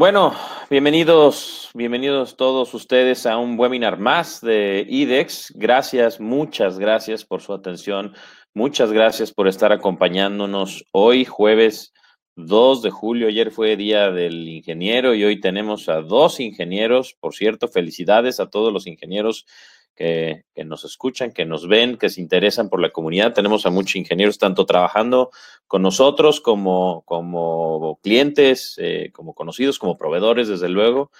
Bueno, bienvenidos, bienvenidos todos ustedes a un webinar más de IDEX. Gracias, muchas gracias por su atención. Muchas gracias por estar acompañándonos hoy, jueves 2 de julio. Ayer fue día del ingeniero y hoy tenemos a dos ingenieros. Por cierto, felicidades a todos los ingenieros que, nos escuchan, que nos ven, que se interesan por la comunidad. Tenemos a muchos ingenieros tanto trabajando con nosotros como, como clientes, eh, como conocidos, como proveedores, desde luego.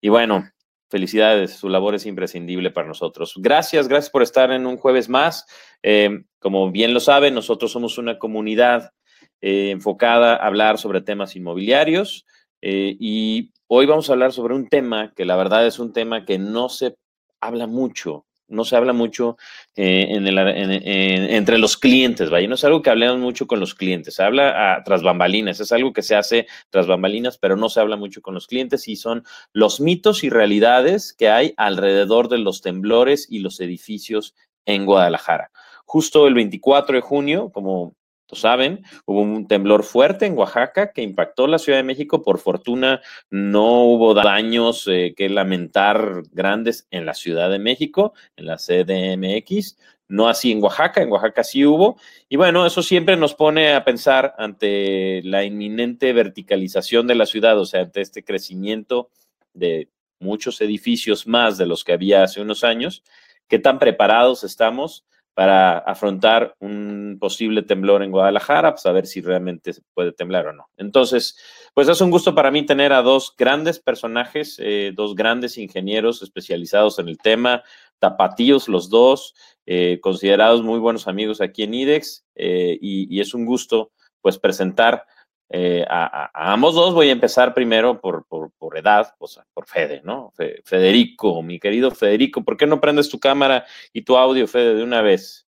Y bueno, felicidades, su labor es imprescindible para nosotros. Gracias, gracias por estar en un jueves más. Eh, como bien lo saben, nosotros somos una comunidad eh, enfocada a hablar sobre temas inmobiliarios y hoy vamos a hablar sobre un tema que la verdad es un tema que no se habla mucho, no se habla mucho eh, en entre los clientes, vaya, no es algo que hablemos mucho con los clientes, se habla a, tras bambalinas, es algo que se hace tras bambalinas, pero no se habla mucho con los clientes y son los mitos y realidades que hay alrededor de los temblores y los edificios en Guadalajara. Justo el 24 de junio, como saben, hubo un temblor fuerte en Oaxaca que impactó la Ciudad de México. Por fortuna, no hubo daños eh, que lamentar grandes en la Ciudad de México, en la CDMX. No así en Oaxaca, en Oaxaca sí hubo. Y bueno, eso siempre nos pone a pensar ante la inminente verticalización de la ciudad, o sea, ante este crecimiento de muchos edificios más de los que había hace unos años, qué tan preparados estamos para afrontar un posible temblor en Guadalajara, pues a ver si realmente se puede temblar o no. Entonces, pues es un gusto para mí tener a dos grandes personajes, eh, dos grandes ingenieros especializados en el tema, tapatíos los dos, eh, considerados muy buenos amigos aquí en IDEX, eh, y, y, es un gusto pues presentar eh, a, ambos dos voy a empezar primero por, por, edad, o sea, por Fede, ¿no? Federico, mi querido Federico, ¿por qué no prendes tu cámara y tu audio, Fede, de una vez?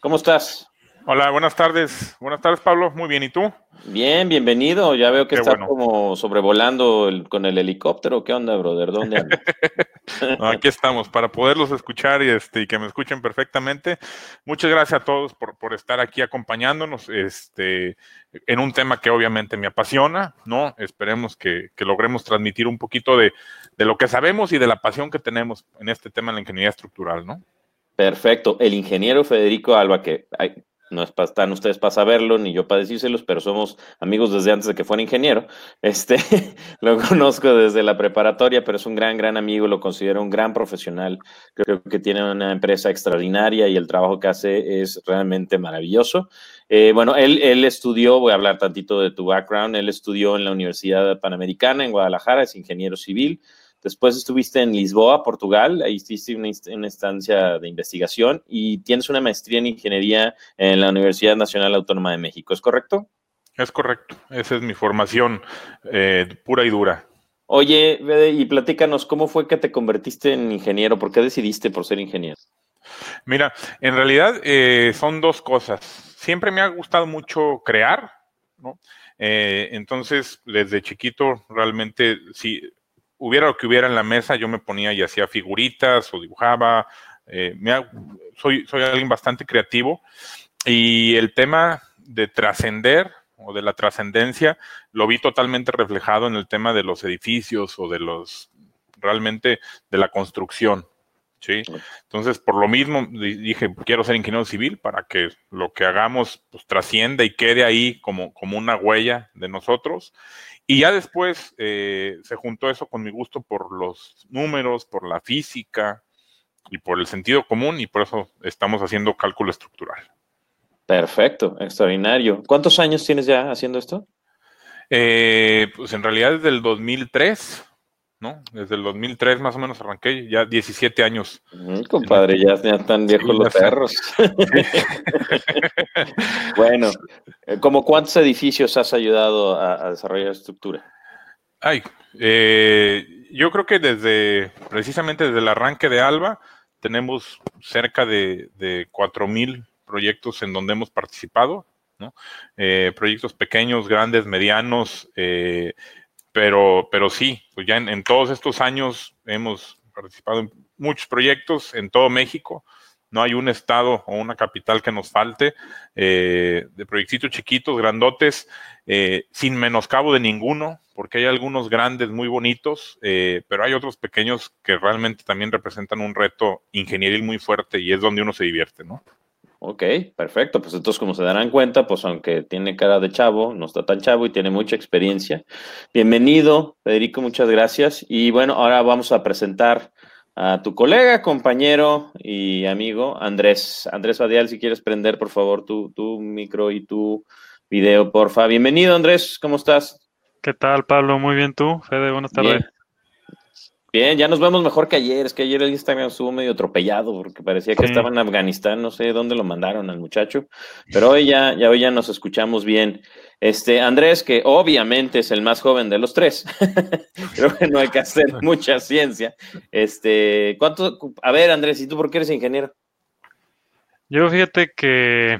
¿Cómo estás? Hola, buenas tardes. Buenas tardes, Pablo. Muy bien, ¿y tú? Bien, bienvenido. Ya veo que estás como sobrevolando con el helicóptero. ¿Qué onda, brother? ¿Dónde andas? aquí estamos, para poderlos escuchar y, este, y que me escuchen perfectamente. Muchas gracias a todos por, por estar aquí acompañándonos este, en un tema que obviamente me apasiona, ¿no? Esperemos que, que logremos transmitir un poquito de, de lo que sabemos y de la pasión que tenemos en este tema de la ingeniería estructural, ¿no? Perfecto. El ingeniero Federico Alba, que no están ustedes para saberlo, ni yo para decírselos, pero somos amigos desde antes de que fuera ingeniero. Este, lo conozco desde la preparatoria, pero es un gran, gran amigo, lo considero un gran profesional. Creo que tiene una empresa extraordinaria y el trabajo que hace es realmente maravilloso. Eh, bueno, él, él estudió, voy a hablar tantito de tu background, él estudió en la Universidad Panamericana en Guadalajara, es ingeniero civil. Después estuviste en Lisboa, Portugal, ahí hiciste una, instancia de investigación y tienes una maestría en ingeniería en la Universidad Nacional Autónoma de México, ¿es correcto? Es correcto, esa es mi formación eh, pura y dura. Oye, y platícanos, ¿cómo fue que te convertiste en ingeniero? ¿Por qué decidiste por ser ingeniero? Mira, en realidad eh, son dos cosas. Siempre me ha gustado mucho crear, ¿no? Eh, entonces, desde chiquito, realmente sí, hubiera lo que hubiera en la mesa, yo me ponía y hacía figuritas o dibujaba. Eh, soy, soy alguien bastante creativo y el tema de trascender o de la trascendencia lo vi totalmente reflejado en el tema de los edificios o de los realmente de la construcción. ¿Sí? Entonces, por lo mismo dije, quiero ser ingeniero civil para que lo que hagamos pues, trascienda y quede ahí como, como una huella de nosotros. Y ya después eh, se juntó eso con mi gusto por los números, por la física y por el sentido común y por eso estamos haciendo cálculo estructural. Perfecto, extraordinario. ¿Cuántos años tienes ya haciendo esto? Eh, pues en realidad desde el 2003, ¿no? Desde el 2003 más o menos arranqué, ya 17 años. compadre, ya, están viejos los perros. bueno, eh, ¿como cuántos edificios has ayudado a, desarrollar estructura? Ay, eh, yo creo que desde, precisamente desde el arranque de Alba, tenemos cerca de, de 4.000 proyectos en donde hemos participado, ¿no? Eh, proyectos pequeños, grandes, medianos, eh, pero, pero sí, pues ya en, todos estos años hemos participado en muchos proyectos en todo México, no hay un estado o una capital que nos falte, eh, de proyectitos chiquitos, grandotes, eh, sin menoscabo de ninguno, porque hay algunos grandes muy bonitos, eh, pero hay otros pequeños que realmente también representan un reto ingenieril muy fuerte y es donde uno se divierte, ¿no? Ok, perfecto. Pues entonces, como se darán cuenta, pues aunque tiene cara de chavo, no está tan chavo y tiene mucha experiencia. Bienvenido, Federico, muchas gracias. Y bueno, ahora vamos a presentar a tu colega, compañero y amigo, Andrés. Andrés Badial, si quieres prender, por favor, tu, tu micro y tu video, porfa. Bienvenido, Andrés, ¿cómo estás? ¿Qué tal, Pablo? Muy bien, tú, Fede, buenas tardes. Bien, ya nos vemos mejor que ayer. Es que ayer el Instagram estuvo medio atropellado porque parecía que estaba en Afganistán. No sé dónde lo mandaron al muchacho. Pero hoy ya, ya hoy ya nos escuchamos bien. Este, Andrés, que obviamente es el más joven de los tres. Creo que no hay que hacer mucha ciencia. Este, ¿cuánto? A ver, Andrés, ¿y tú por qué eres ingeniero? Yo fíjate que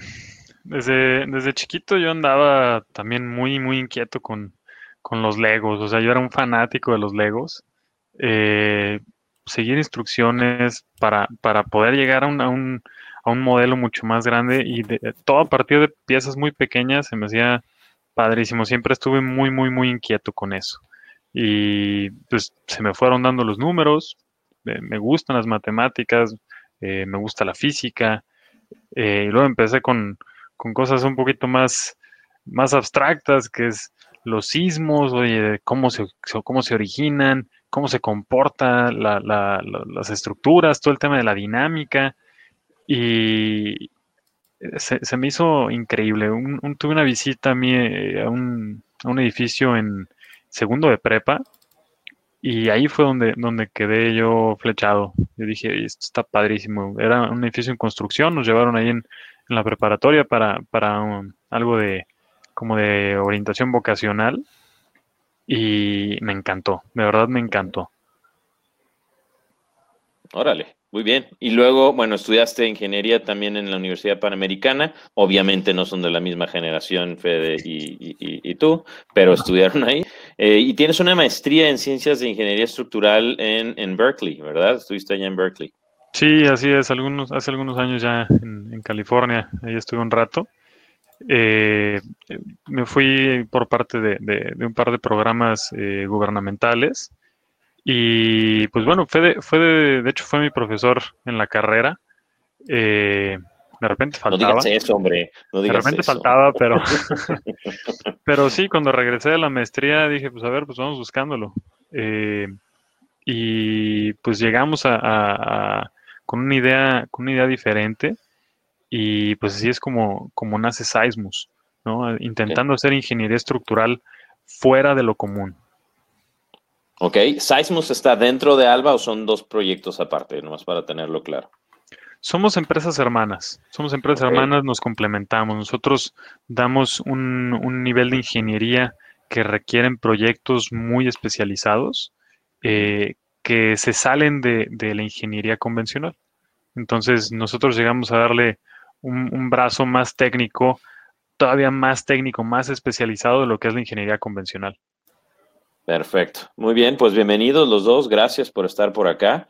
desde, desde chiquito yo andaba también muy, muy inquieto con, con los Legos. O sea, yo era un fanático de los Legos eh, seguir instrucciones para, para poder llegar a un, a, un, a un, modelo mucho más grande y de, todo a partir de piezas muy pequeñas se me hacía padrísimo. Siempre estuve muy, muy, muy inquieto con eso. Y pues se me fueron dando los números, me gustan las matemáticas, eh, me gusta la física. Eh, y luego empecé con, con, cosas un poquito más, más abstractas, que es los sismos, oye, cómo se, cómo se originan, cómo se comporta las estructuras, todo el tema de la dinámica. Y se, me hizo increíble. tuve una visita a, mí, eh, a, un, edificio en segundo de prepa y ahí fue donde, donde quedé yo flechado. Yo dije, esto está padrísimo. Era un edificio en construcción, nos llevaron ahí en, la preparatoria para, para algo de como de orientación vocacional y me encantó, de verdad me encantó. Órale, muy bien. Y luego, bueno, estudiaste ingeniería también en la Universidad Panamericana. Obviamente no son de la misma generación, Fede y, tú, pero estudiaron ahí. Eh, y tienes una maestría en ciencias de ingeniería estructural en, en, Berkeley, ¿verdad? Estuviste allá en Berkeley. Sí, así es. Algunos, hace algunos años ya en, en California. Ahí estuve un rato. Eh, me fui por parte de, un par de programas eh, gubernamentales y pues bueno, fue, de, fue de, hecho fue mi profesor en la carrera. Eh, de repente faltaba. No digas eso, hombre. de repente faltaba, pero, pero sí, cuando regresé de la maestría dije, pues a ver, pues vamos buscándolo. y pues llegamos a, con una idea, con una idea diferente y pues así es como, como nace Seismus, ¿no? Intentando hacer ingeniería estructural fuera de lo común. Ok, ¿Seismus está dentro de Alba o son dos proyectos aparte, nomás para tenerlo claro? Somos empresas hermanas, somos empresas hermanas, nos complementamos. Nosotros damos un, un, nivel de ingeniería que requieren proyectos muy especializados eh, que se salen de, de la ingeniería convencional. Entonces nosotros llegamos a darle un, brazo más técnico, todavía más técnico, más especializado de lo que es la ingeniería convencional. Perfecto. Muy bien, pues bienvenidos los dos. Gracias por estar por acá.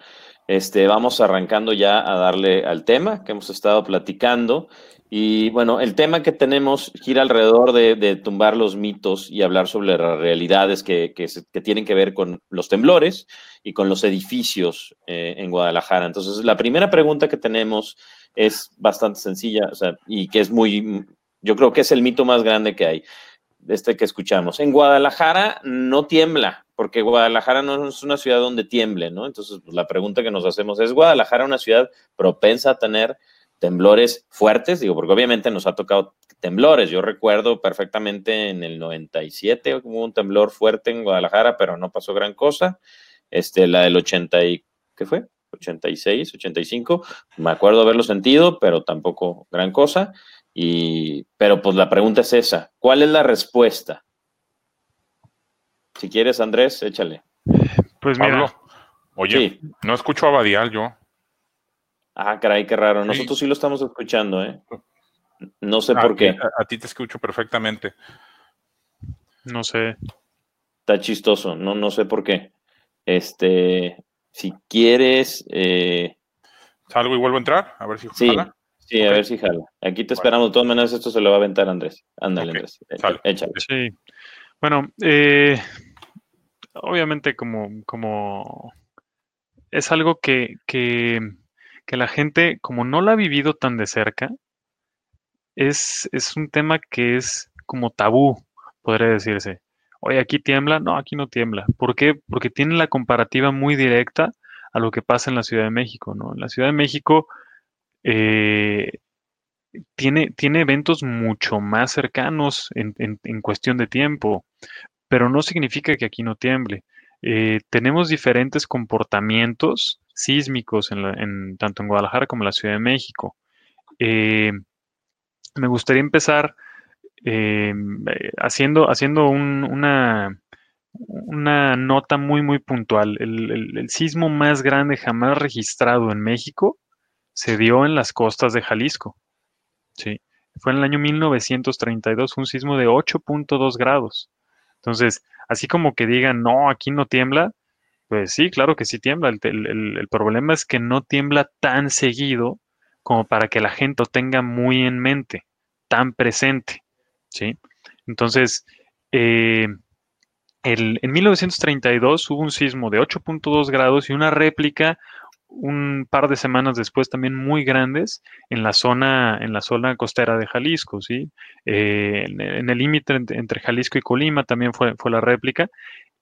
Este, vamos arrancando ya a darle al tema que hemos estado platicando. Y bueno, el tema que tenemos gira alrededor de, tumbar los mitos y hablar sobre las realidades que, tienen que ver con los temblores y con los edificios eh, en Guadalajara. Entonces, la primera pregunta que tenemos es bastante sencilla, o sea, y que es muy, yo creo que es el mito más grande que hay, este que escuchamos. En Guadalajara no tiembla, porque Guadalajara no es una ciudad donde tiemble, ¿no? Entonces, pues, la pregunta que nos hacemos es, ¿Guadalajara una ciudad propensa a tener temblores fuertes? Digo, porque obviamente nos ha tocado temblores. Yo recuerdo perfectamente en el 97 hubo un temblor fuerte en Guadalajara, pero no pasó gran cosa. Este, la del 80 y, ¿qué fue? 86, 85. Me acuerdo haberlo sentido, pero tampoco gran cosa. Y, pero pues la pregunta es esa, ¿cuál es la respuesta? Si quieres, Andrés, échale. Pues mira. oye, no escucho a Badial yo. Ah, caray, qué raro. Nosotros sí, lo estamos escuchando, ¿eh? No sé por qué. A, a, ti te escucho perfectamente. No sé. Está chistoso, no, no sé por qué. Este, si quieres. Eh, Salgo y vuelvo a entrar, a ver si sí, jala. Sí, a ver si jala. Aquí te esperamos. De todas maneras, esto se lo va a aventar Andrés. Ándale, Andrés. Échale. Sí. Bueno, eh, obviamente como, como es algo que, que, que, la gente, como no lo ha vivido tan de cerca, es, es un tema que es como tabú, podría decirse. Oye, aquí tiembla, no, aquí no tiembla. ¿Por qué? Porque tiene la comparativa muy directa a lo que pasa en la Ciudad de México, ¿no? En la Ciudad de México eh, tiene, tiene eventos mucho más cercanos en, cuestión de tiempo, pero no significa que aquí no tiemble. Eh, tenemos diferentes comportamientos sísmicos en, tanto en Guadalajara como en la Ciudad de México. Eh, me gustaría empezar haciendo, haciendo una, una nota muy, muy puntual. El, sismo más grande jamás registrado en México se dio en las costas de Jalisco. Sí. Fue en el año 1932, un sismo de 8.2 grados. Entonces, así como que digan, no, aquí no tiembla, pues sí, claro que sí tiembla. El, el problema es que no tiembla tan seguido como para que la gente lo tenga muy en mente, tan presente. ¿sí? Entonces, eh, en 1932 hubo un sismo de 8.2 grados y una réplica un par de semanas después también muy grandes en la zona en la zona costera de Jalisco, sí, eh, en, el límite entre, Jalisco y Colima también fue, fue la réplica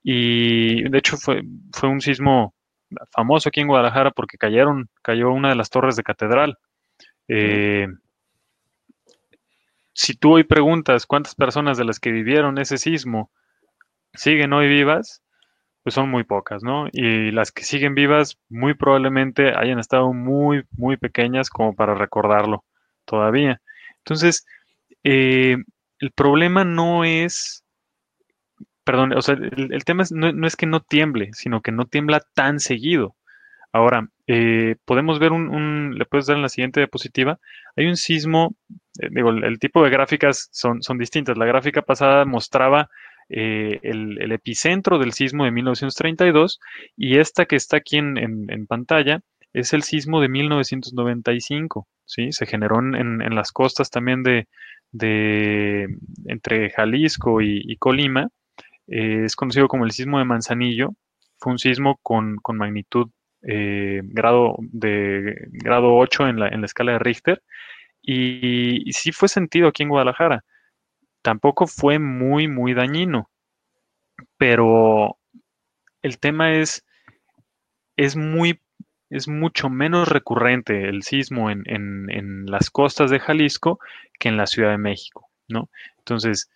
y de hecho fue, fue un sismo famoso aquí en Guadalajara porque cayeron cayó una de las torres de catedral. Eh, si tú hoy preguntas cuántas personas de las que vivieron ese sismo siguen hoy vivas, pues son muy pocas, ¿no? Y las que siguen vivas muy probablemente hayan estado muy, muy pequeñas como para recordarlo todavía. Entonces, eh, el problema no es, perdón, o sea, el, tema no, es que no tiemble, sino que no tiembla tan seguido. Ahora, eh, podemos ver un, le puedes dar en la siguiente diapositiva, hay un sismo, eh, digo, el, tipo de gráficas son, son distintas. La gráfica pasada mostraba eh, el, epicentro del sismo de 1932 y esta que está aquí en, pantalla es el sismo de 1995, ¿sí? Se generó en, las costas también de, entre Jalisco y, Colima. Eh, es conocido como el sismo de Manzanillo. Fue un sismo con, magnitud eh, grado, de grado 8 en la, en la escala de Richter. Y, y, sí fue sentido aquí en Guadalajara tampoco fue muy, muy dañino. Pero el tema es, es muy, es mucho menos recurrente el sismo en, en, las costas de Jalisco que en la Ciudad de México, ¿no? Entonces,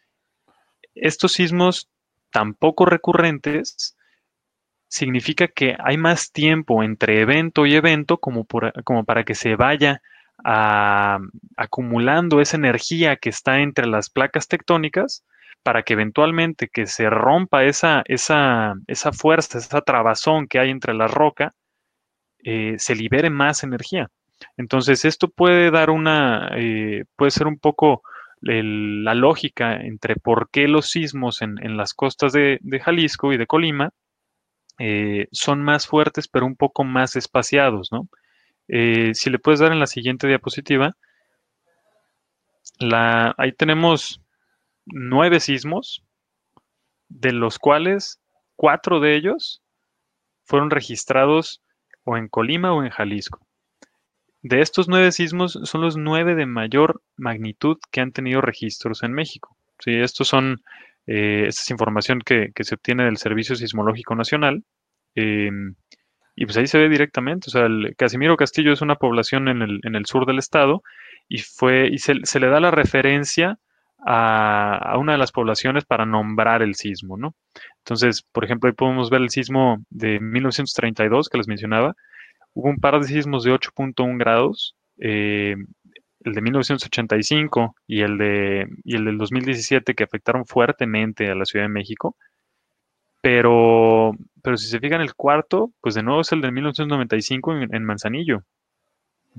estos sismos tampoco recurrentes significa que hay más tiempo entre evento y evento como, como para que se vaya acumulando esa energía que está entre las placas tectónicas para que eventualmente que se rompa esa, esa, esa fuerza, esa trabazón que hay entre la roca, eh, se libere más energía. Entonces, esto puede dar una, eh, puede ser un poco la lógica entre por qué los sismos en, las costas de, Jalisco y de Colima eh, son más fuertes, pero un poco más espaciados, ¿no? Eh, si le puedes dar en la siguiente diapositiva, ahí tenemos nueve sismos, de los cuales cuatro de ellos fueron registrados o en Colima o en Jalisco. De estos nueve sismos son los nueve de mayor magnitud que han tenido registros en México. Sí, estos son, eh, esta es información que, se obtiene del Servicio Sismológico Nacional. Em, y pues ahí se ve directamente, o sea, el Casimiro Castillo es una población en el, en el sur del estado y fue y se, le da la referencia a, una de las poblaciones para nombrar el sismo, ¿no? Entonces, por ejemplo, ahí podemos ver el sismo de 1932 que les mencionaba. Hubo un par de sismos de 8.1 grados, eh, el de 1985 y el, de, y el del 2017 que afectaron fuertemente a la Ciudad de México. Pero, pero si se fijan, el cuarto, pues de nuevo es el de 1995 en, Manzanillo.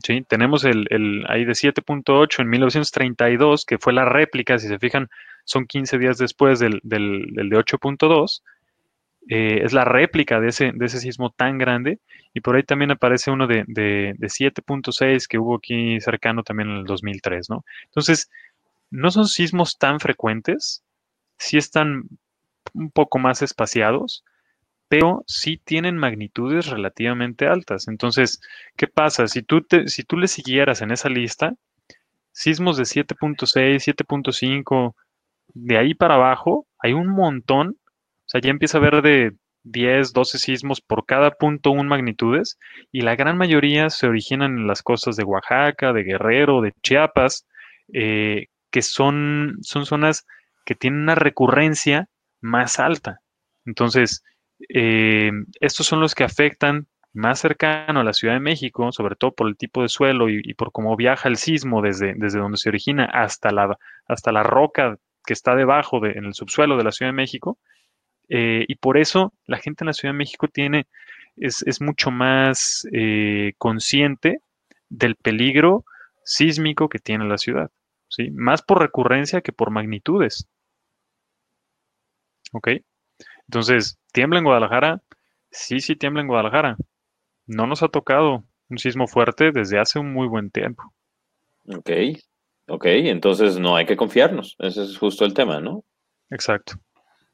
¿sí? Tenemos el, el ahí de 7.8 en 1932, que fue la réplica, si se fijan, son 15 días después del, del, del de 8.2. eh, es la réplica de ese, de ese sismo tan grande. Y por ahí también aparece uno de, de, de 7.6 que hubo aquí cercano también en el 2003, ¿no? Entonces, no son sismos tan frecuentes, sí están un poco más espaciados, pero sí tienen magnitudes relativamente altas. Entonces, ¿qué pasa? Si tú, te, si tú le siguieras en esa lista, sismos de 7.6, 7.5, de ahí para abajo, hay un montón. O sea, ya empieza a haber de 10, 12 sismos por cada punto un magnitudes, y la gran mayoría se originan en las costas de Oaxaca, de Guerrero, de Chiapas, eh, que son, son zonas que tienen una recurrencia más alta. Entonces, eh, estos son los que afectan más cercano a la Ciudad de México, sobre todo por el tipo de suelo y, por cómo viaja el sismo desde, desde donde se origina hasta la, hasta la roca que está debajo en el subsuelo de la Ciudad de México. Eh, y por eso la gente en la Ciudad de México tiene, es, es mucho más eh, consciente del peligro sísmico que tiene la ciudad. ¿sí? Más por recurrencia que por magnitudes. ¿Ok? Entonces, ¿tiembla en Guadalajara? Sí, sí tiembla en Guadalajara. No nos ha tocado un sismo fuerte desde hace un muy buen tiempo. Ok, ok, entonces no hay que confiarnos. Ese es justo el tema, ¿no? Exacto.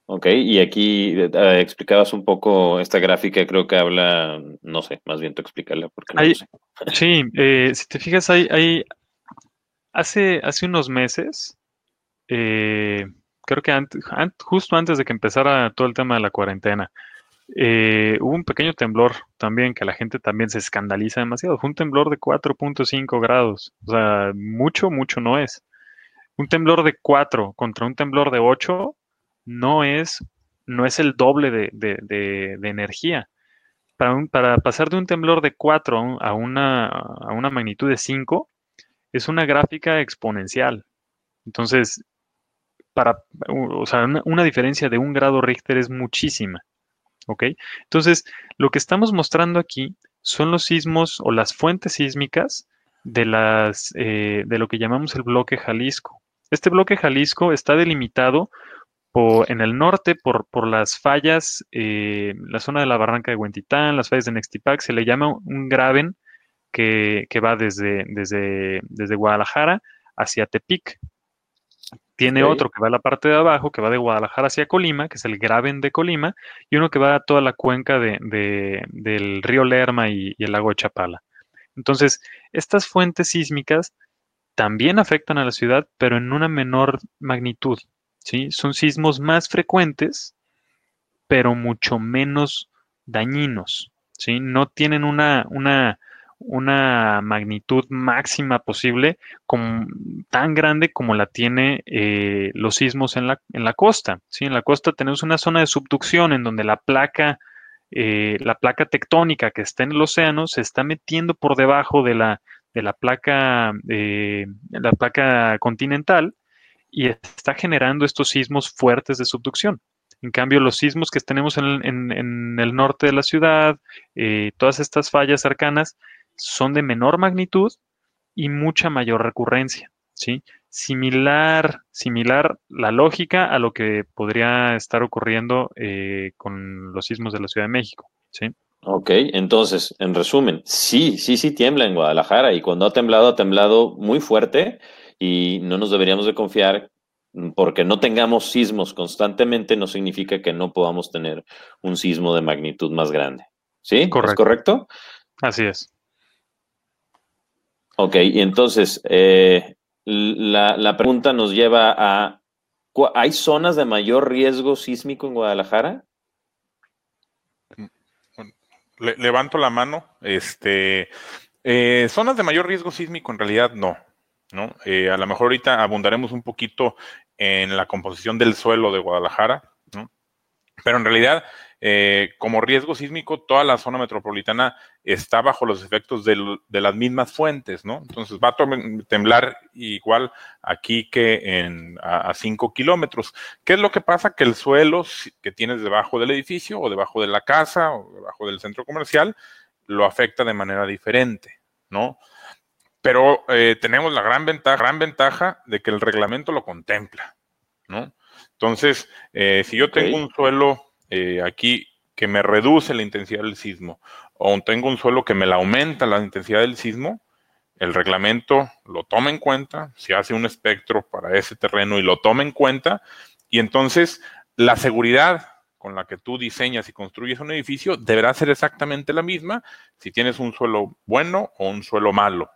Ok, y aquí eh, explicabas un poco esta gráfica, creo que habla, no sé, más bien tú explícala porque no sé. Sí, eh, si te fijas, hay, hay hace, hace unos meses, eh, creo que justo antes de que empezara todo el tema de la cuarentena, eh, hubo un pequeño temblor también que la gente también se escandaliza demasiado. Fue un temblor de 4.5 grados. O sea, mucho, mucho no es. Un temblor de 4 contra un temblor de 8 no es, no es el doble de, energía. Para, para, pasar de un temblor de 4 a una, a una magnitud de 5 es una gráfica exponencial. Entonces, para, o sea, una, diferencia de un grado Richter es muchísima. ¿Ok? Entonces, lo que estamos mostrando aquí son los sismos o las fuentes sísmicas de, las, eh, de lo que llamamos el bloque Jalisco. Este bloque Jalisco está delimitado en el norte por, por las fallas, eh, la zona de la barranca de Huentitán, las fallas de Nextipac, se le llama un graben que, que va desde, desde, desde Guadalajara hacia Tepic, tiene otro que va a la parte de abajo, que va de Guadalajara hacia Colima, que es el Graben de Colima, y uno que va a toda la cuenca de, del río Lerma y, el lago de Chapala. Entonces, estas fuentes sísmicas también afectan a la ciudad, pero en una menor magnitud. ¿sí? Son sismos más frecuentes, pero mucho menos dañinos. ¿sí? No tienen una, una, una magnitud máxima posible, tan grande como la tiene eh, los sismos en la, en la costa. ¿sí? En la costa tenemos una zona de subducción en donde la placa, eh, la placa tectónica que está en el océano se está metiendo por debajo de la, de la placa, eh, la placa continental y está generando estos sismos fuertes de subducción. En cambio, los sismos que tenemos en, en, el norte de la ciudad, todas estas fallas cercanas, son de menor magnitud y mucha mayor recurrencia, ¿sí? Similar, similar la lógica a lo que podría estar ocurriendo eh, con los sismos de la Ciudad de México, ¿sí? Ok, entonces, en resumen, sí, sí, sí tiembla en Guadalajara y cuando ha temblado, ha temblado muy fuerte y no nos deberíamos de confiar porque no tengamos sismos constantemente no significa que no podamos tener un sismo de magnitud más grande. ¿Sí? Correcto. ¿Es correcto? Así es. Ok, y entonces eh, la, pregunta nos lleva a, ¿hay zonas de mayor riesgo sísmico en Guadalajara? levanto la mano. Este, eh, zonas de mayor riesgo sísmico en realidad no. ¿no? Eh, a lo mejor ahorita abundaremos un poquito en la composición del suelo de Guadalajara, ¿no? pero en realidad eh, como riesgo sísmico, toda la zona metropolitana está bajo los efectos de las mismas fuentes, ¿no? Entonces va a temblar igual aquí que en, a 5 kilómetros. ¿Qué es lo que pasa? Que el suelo que tienes debajo del edificio o debajo de la casa o debajo del centro comercial lo afecta de manera diferente, ¿no? Pero eh, tenemos la gran ventaja, gran ventaja de que el reglamento lo contempla, ¿no? Entonces, eh, si yo tengo un suelo eh, aquí que me reduce la intensidad del sismo, o tengo un suelo que me la aumenta la intensidad del sismo, el reglamento lo toma en cuenta, se hace un espectro para ese terreno y lo toma en cuenta, y entonces la seguridad con la que tú diseñas y construyes un edificio deberá ser exactamente la misma si tienes un suelo bueno o un suelo malo,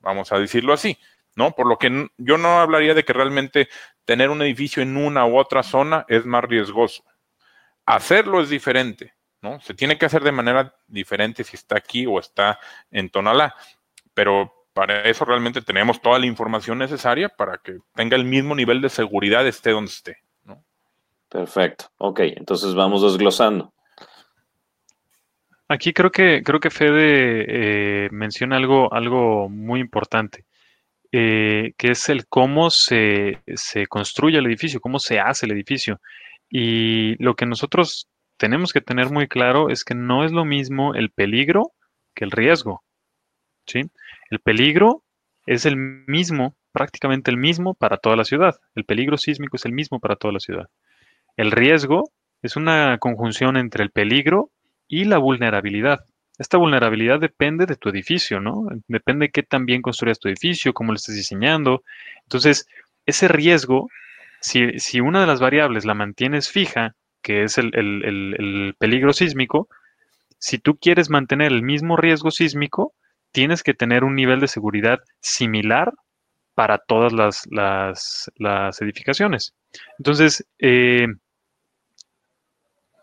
vamos a decirlo así, ¿no? Por lo que yo no hablaría de que realmente tener un edificio en una u otra zona es más riesgoso. Hacerlo es diferente, ¿no? Se tiene que hacer de manera diferente si está aquí o está en Tonalá, pero para eso realmente tenemos toda la información necesaria para que tenga el mismo nivel de seguridad esté donde esté. ¿no? Perfecto. Ok, entonces vamos desglosando. Aquí creo que creo que Fede eh, menciona algo, algo muy importante, eh, que es el cómo se, se construye el edificio, cómo se hace el edificio. Y lo que nosotros tenemos que tener muy claro es que no es lo mismo el peligro que el riesgo. ¿sí? El peligro es el mismo, prácticamente el mismo para toda la ciudad. El peligro sísmico es el mismo para toda la ciudad. El riesgo es una conjunción entre el peligro y la vulnerabilidad. Esta vulnerabilidad depende de tu edificio, ¿no? Depende de qué tan bien construyas tu edificio, cómo lo estés diseñando. Entonces, ese riesgo, si, una de las variables la mantienes fija, que es el, el peligro sísmico, si tú quieres mantener el mismo riesgo sísmico, tienes que tener un nivel de seguridad similar para todas las, edificaciones. Entonces, eh,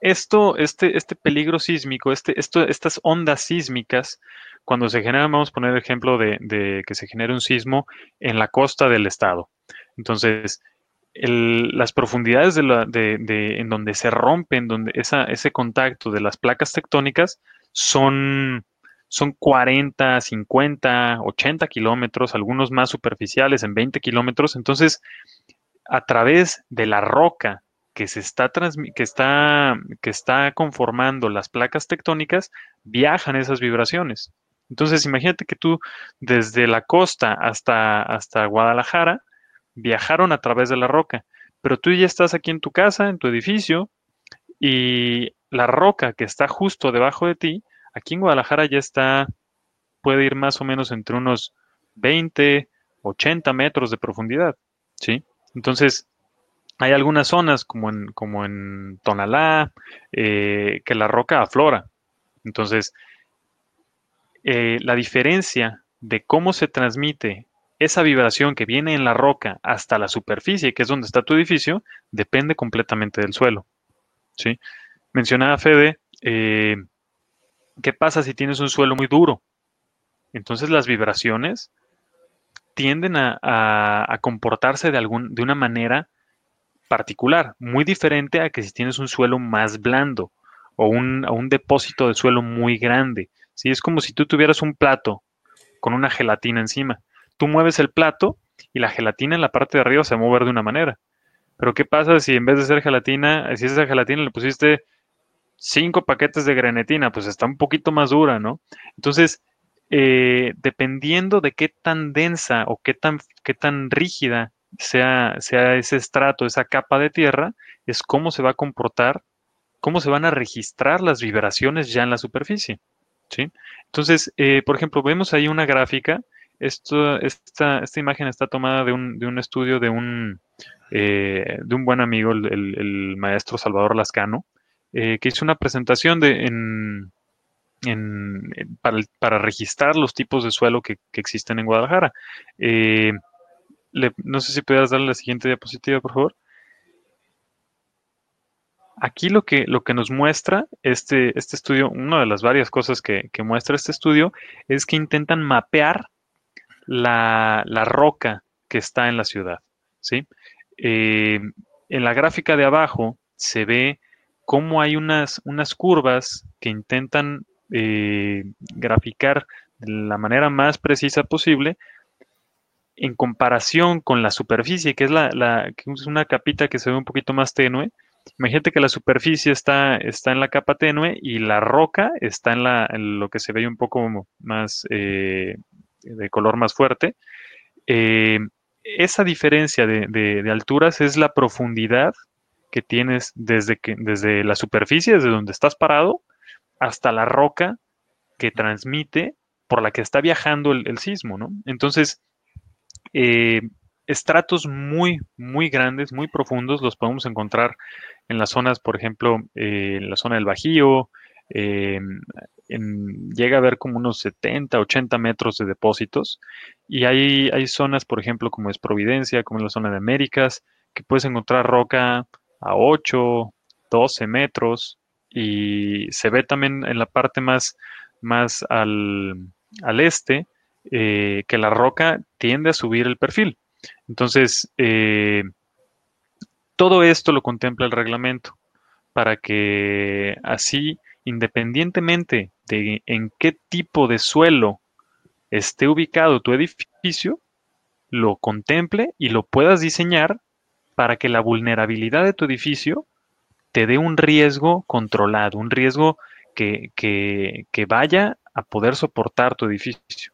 esto, este, este peligro sísmico, este, esto, estas ondas sísmicas, cuando se generan, vamos a poner el ejemplo de, que se genere un sismo en la costa del estado. Entonces, las profundidades de en donde se rompen, donde ese contacto de las placas tectónicas son son 40, 50, 80 kilómetros, algunos más superficiales en 20 kilómetros. Entonces, a través de la roca que se está, que está, que está conformando las placas tectónicas, viajan esas vibraciones. Entonces, imagínate que tú desde la costa hasta, hasta Guadalajara viajaron a través de la roca, pero tú ya estás aquí en tu casa, en tu edificio, y la roca que está justo debajo de ti Aquí en Guadalajara ya está, puede ir más o menos entre unos 20, 80 metros de profundidad, ¿sí? Entonces, hay algunas zonas como en, como en Tonalá, eh, que la roca aflora. Entonces, eh, la diferencia de cómo se transmite esa vibración que viene en la roca hasta la superficie, que es donde está tu edificio, depende completamente del suelo. ¿sí? Mencionaba Fede eh, ¿Qué pasa si tienes un suelo muy duro? Entonces las vibraciones tienden a, comportarse de, algún, de una manera particular, muy diferente a que si tienes un suelo más blando o un, un depósito de suelo muy grande. ¿sí? Es como si tú tuvieras un plato con una gelatina encima. Tú mueves el plato y la gelatina en la parte de arriba se va a mover de una manera. Pero ¿qué pasa si en vez de ser gelatina, si esa gelatina le pusiste cinco paquetes de grenetina, pues está un poquito más dura, ¿no? Entonces, eh, dependiendo de qué tan densa o qué tan, qué tan rígida sea, sea ese estrato, esa capa de tierra, es cómo se va a comportar, cómo se van a registrar las vibraciones ya en la superficie. ¿sí? Entonces, eh, por ejemplo, vemos ahí una gráfica. Esta, esta imagen está tomada de un, de un estudio de un, eh, de un buen amigo, el maestro Salvador Lascano. Eh, que hizo una presentación de, en, para, registrar los tipos de suelo que, existen en Guadalajara. Eh, no sé si pudieras darle la siguiente diapositiva, por favor. Aquí lo que, lo que nos muestra este, este estudio, una de las varias cosas que, muestra este estudio, es que intentan mapear la, roca que está en la ciudad. ¿sí? Eh, en la gráfica de abajo se ve cómo hay unas, unas curvas que intentan eh, graficar de la manera más precisa posible en comparación con la superficie, que es, la, es una capita que se ve un poquito más tenue. Imagínate que la superficie está, está en la capa tenue y la roca está en, la, lo que se ve un poco más eh, de color más fuerte. Eh, esa diferencia de, de, alturas es la profundidad que tienes desde, que, desde la superficie, desde donde estás parado, hasta la roca que transmite por la que está viajando el, sismo, ¿no? Entonces, eh, estratos muy, muy grandes, muy profundos, los podemos encontrar en las zonas, por ejemplo, eh, en la zona del Bajío, eh, llega a haber como unos 70, 80 metros de depósitos. Y hay, hay zonas, por ejemplo, como es Providencia, como es la zona de Américas, que puedes encontrar roca a 8, 12 metros. Y se ve también en la parte más, más al, este eh, que la roca tiende a subir el perfil. Entonces, eh, todo esto lo contempla el reglamento para que así, independientemente de en qué tipo de suelo esté ubicado tu edificio, lo contemple y lo puedas diseñar para que la vulnerabilidad de tu edificio te dé un riesgo controlado, un riesgo que, que vaya a poder soportar tu edificio.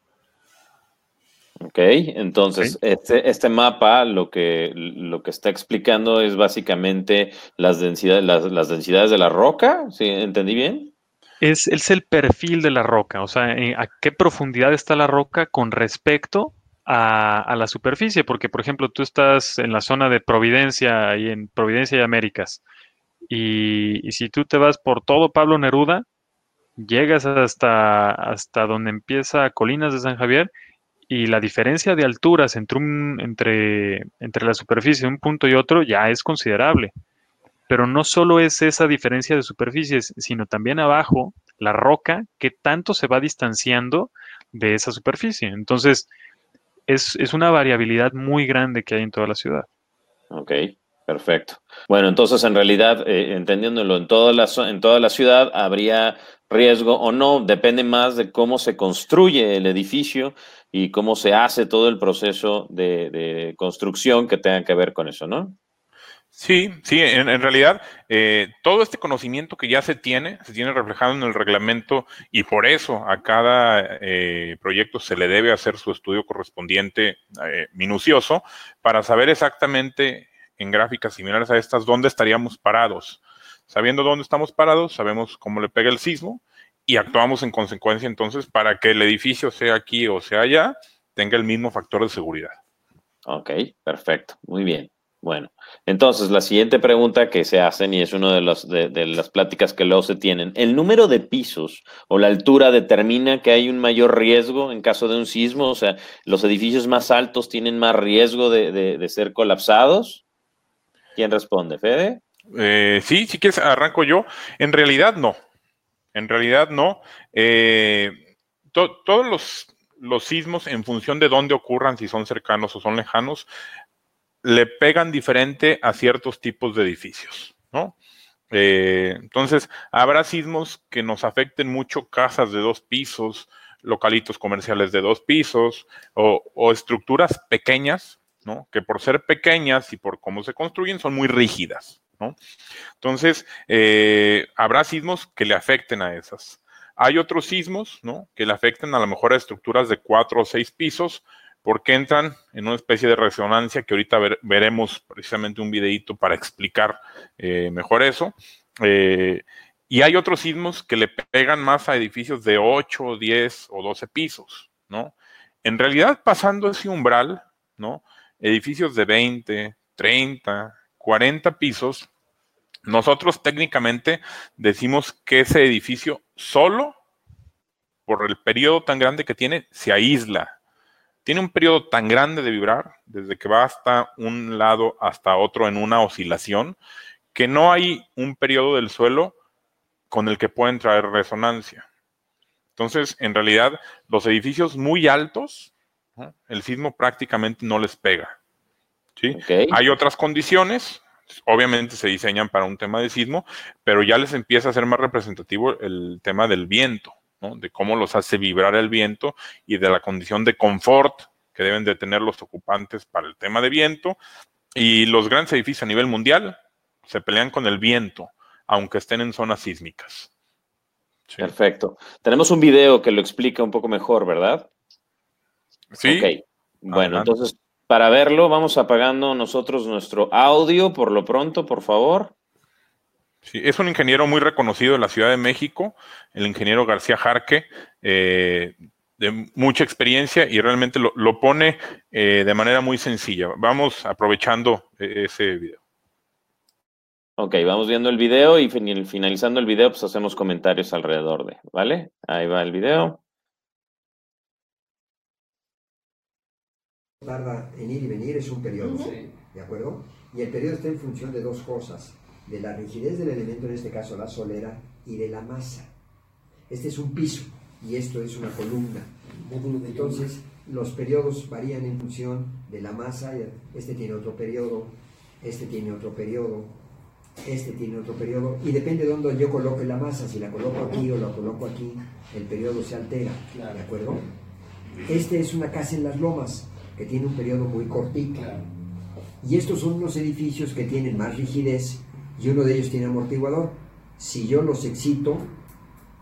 Ok, entonces Este, este mapa lo que, lo que está explicando es básicamente las densidades, las, densidades de la roca, ¿sí? ¿Entendí bien? Es, es, el perfil de la roca, o sea, eh, a qué profundidad está la roca con respecto a, la superficie, porque por ejemplo tú estás en la zona de Providencia y en Providencia y Américas, y, y si tú te vas por todo Pablo Neruda, llegas hasta, hasta donde empieza Colinas de San Javier y la diferencia de alturas entre, entre, entre la superficie de un punto y otro ya es considerable. Pero no solo es esa diferencia de superficies, sino también abajo la roca que tanto se va distanciando de esa superficie. Entonces, es, una variabilidad muy grande que hay en toda la ciudad. Ok, perfecto. Bueno, entonces en realidad, eh, entendiéndolo, en en toda la ciudad habría riesgo o no, depende más de cómo se construye el edificio y cómo se hace todo el proceso de, construcción que tenga que ver con eso, ¿no? Sí, sí, en, realidad eh, todo este conocimiento que ya se tiene, se tiene reflejado en el reglamento y por eso a cada eh, proyecto se le debe hacer su estudio correspondiente eh, minucioso para saber exactamente en gráficas similares a estas dónde estaríamos parados. Sabiendo dónde estamos parados, sabemos cómo le pega el sismo y actuamos en consecuencia entonces para que el edificio sea aquí o sea allá, tenga el mismo factor de seguridad. Ok, perfecto, muy bien. Bueno, entonces la siguiente pregunta que se hacen, y es una de, los, de, las pláticas que luego se tienen, ¿el número de pisos o la altura determina que hay un mayor riesgo en caso de un sismo? O sea, ¿los edificios más altos tienen más riesgo de, ser colapsados? ¿Quién responde, Fede? Eh, sí, si quieres, arranco yo. En realidad no. En realidad no. Eh, todos los, sismos, en función de dónde ocurran, si son cercanos o son lejanos, le pegan diferente a ciertos tipos de edificios, ¿no? Eh, entonces, habrá sismos que nos afecten mucho casas de dos pisos, localitos comerciales de dos pisos o, o estructuras pequeñas, ¿no? Que por ser pequeñas y por cómo se construyen son muy rígidas, entonces, eh, habrá sismos que le afecten a esas. Hay otros sismos. Que le afecten a lo mejor a estructuras de cuatro o seis pisos, porque entran en una especie de resonancia que ahorita veremos precisamente un videito para explicar eh, mejor eso. Eh, y hay otros sismos que le pegan más a edificios de 8, 10 o 12 pisos, ¿no? En realidad, pasando ese umbral, ¿no? Edificios de 20, 30, 40 pisos, nosotros técnicamente decimos que ese edificio solo, por el periodo tan grande que tiene, se aísla. Tiene un periodo tan grande de vibrar, desde que va hasta un lado hasta otro en una oscilación, que no hay un periodo del suelo con el que pueden traer resonancia. Entonces, en realidad, los edificios muy altos, el sismo prácticamente no les pega. Hay otras condiciones, obviamente se diseñan para un tema de sismo, pero ya les empieza a ser más representativo el tema del viento, de cómo los hace vibrar el viento y de la condición de confort que deben de tener los ocupantes para el tema de viento. Y los grandes edificios a nivel mundial se pelean con el viento, aunque estén en zonas sísmicas. Perfecto. Tenemos un video que lo explica un poco mejor, ¿verdad? Sí. Bueno, entonces para verlo, vamos apagando nosotros nuestro audio por lo pronto, por favor. Sí, es un ingeniero muy reconocido en la Ciudad de México, el ingeniero García Jarque, eh, de mucha experiencia y realmente lo, pone eh, de manera muy sencilla. Vamos aprovechando eh, ese video. Ok, vamos viendo el video y finalizando el video, pues hacemos comentarios alrededor de, ¿vale? Ahí va el video. Tarda en ir y venir es un periodo, ¿de acuerdo? Y el periodo está en función de dos cosas, de la rigidez del elemento, en este caso la solera, y de la masa. Este es un piso y esto es una columna. Entonces, los periodos varían en función de la masa. Este tiene otro periodo, este tiene otro periodo, este tiene otro periodo. Y depende de dónde yo coloque la masa. Si la coloco aquí o la coloco aquí, el periodo se altera. ¿De acuerdo? Este es una casa en las lomas que tiene un periodo muy cortito. Y estos son unos edificios que tienen más rigidez y uno de ellos tiene amortiguador. Si yo los excito,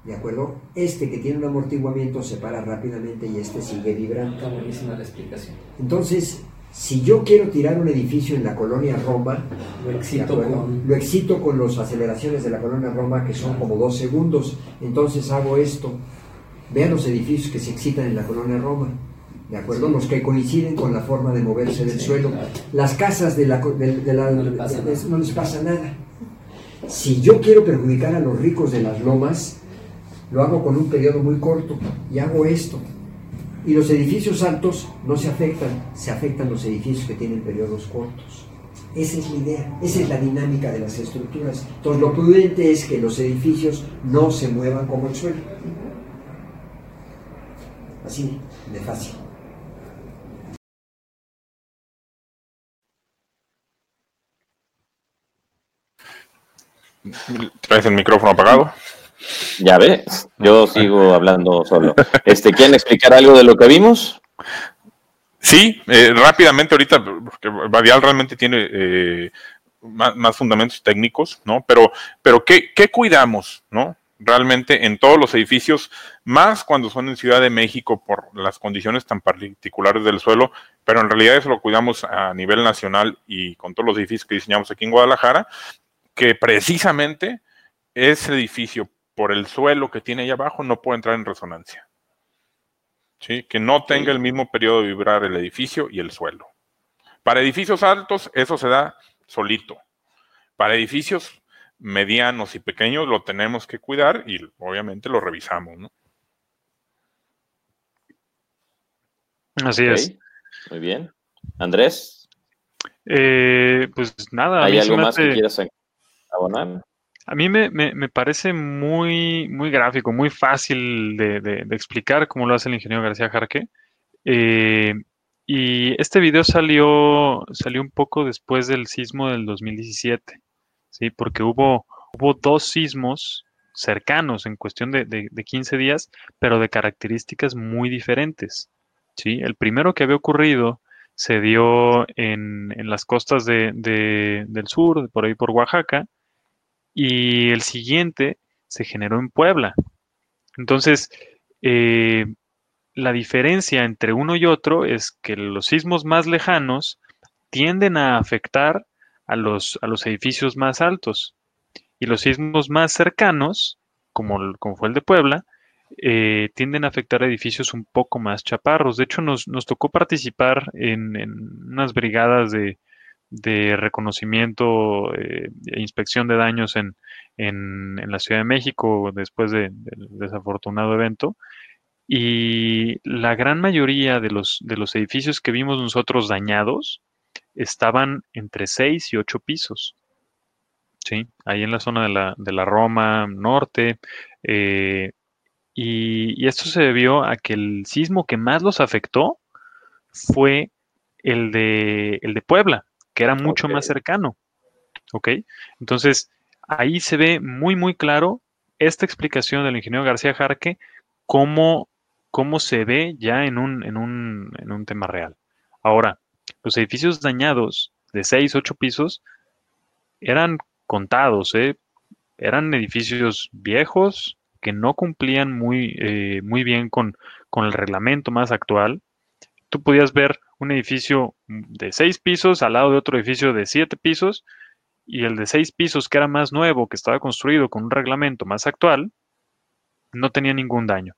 ¿De acuerdo? Este que tiene un amortiguamiento se para rápidamente y este sigue vibrando. Está buenísima la explicación. Entonces, si yo quiero tirar un edificio en la colonia Roma, lo excito, con... lo excito con las aceleraciones de la colonia Roma que son como dos segundos. Entonces hago esto. Vean los edificios que se excitan en la colonia Roma. ¿De acuerdo? Los que coinciden con la forma de moverse del suelo. Las casas de la, de, la no, no les pasa nada. Si yo quiero perjudicar a los ricos de las lomas, lo hago con un periodo muy corto y hago esto. Y los edificios altos no se afectan, se afectan los edificios que tienen periodos cortos. Esa es la idea, esa es la dinámica de las estructuras. Entonces lo prudente es que los edificios no se muevan como el suelo. Así, de fácil. ¿Traes el micrófono apagado? Ya ves, yo sigo hablando solo. Este, ¿Quieren explicar algo de lo que vimos? Sí, eh, rápidamente ahorita, porque Badial realmente tiene eh, más, fundamentos técnicos, ¿no? Pero, pero ¿qué, ¿qué, cuidamos, ¿no? Realmente en todos los edificios, más cuando son en Ciudad de México por las condiciones tan particulares del suelo, pero en realidad eso lo cuidamos a nivel nacional y con todos los edificios que diseñamos aquí en Guadalajara, que precisamente ese edificio por el suelo que tiene ahí abajo no puede entrar en resonancia. ¿Sí? Que no tenga el mismo periodo de vibrar el edificio y el suelo. Para edificios altos eso se da solito. Para edificios medianos y pequeños lo tenemos que cuidar y obviamente lo revisamos, ¿no? Así es. Muy bien. Andrés. Eh, pues nada. ¿Hay algo más que quieras abonar? A mí me, me, parece muy, muy gráfico, muy fácil de, explicar cómo lo hace el ingeniero García Jarque. Eh, y este video salió, salió un poco después del sismo del 2017, ¿sí? porque hubo, hubo dos sismos cercanos en cuestión de, de, 15 días, pero de características muy diferentes. ¿sí? El primero que había ocurrido se dio en, en las costas de, del sur, por ahí por Oaxaca, y el siguiente se generó en Puebla. Entonces, eh, la diferencia entre uno y otro es que los sismos más lejanos tienden a afectar a los, a los edificios más altos y los sismos más cercanos, como, como fue el de Puebla, eh, tienden a afectar a edificios un poco más chaparros. De hecho, nos, tocó participar en, unas brigadas de, de reconocimiento eh, e inspección de daños en, en, la Ciudad de México después del desafortunado evento. Y la gran mayoría de los, de los edificios que vimos nosotros dañados estaban entre 6 y 8 pisos. ¿sí? Ahí en la zona de la, de la Roma Norte. Eh, y, y, esto se debió a que el sismo que más los afectó fue el de, el de Puebla que era mucho más cercano. ¿Ok? Entonces, ahí se ve muy, muy claro esta explicación del ingeniero García Jarque, cómo, cómo se ve ya en un, en, un, en un tema real. Ahora, los edificios dañados de 6, 8 pisos eran contados, ¿eh? eran edificios viejos que no cumplían muy, eh, muy bien con, con, el reglamento más actual tú podías ver un edificio de seis pisos al lado de otro edificio de siete pisos y el de seis pisos que era más nuevo, que estaba construido con un reglamento más actual, no tenía ningún daño.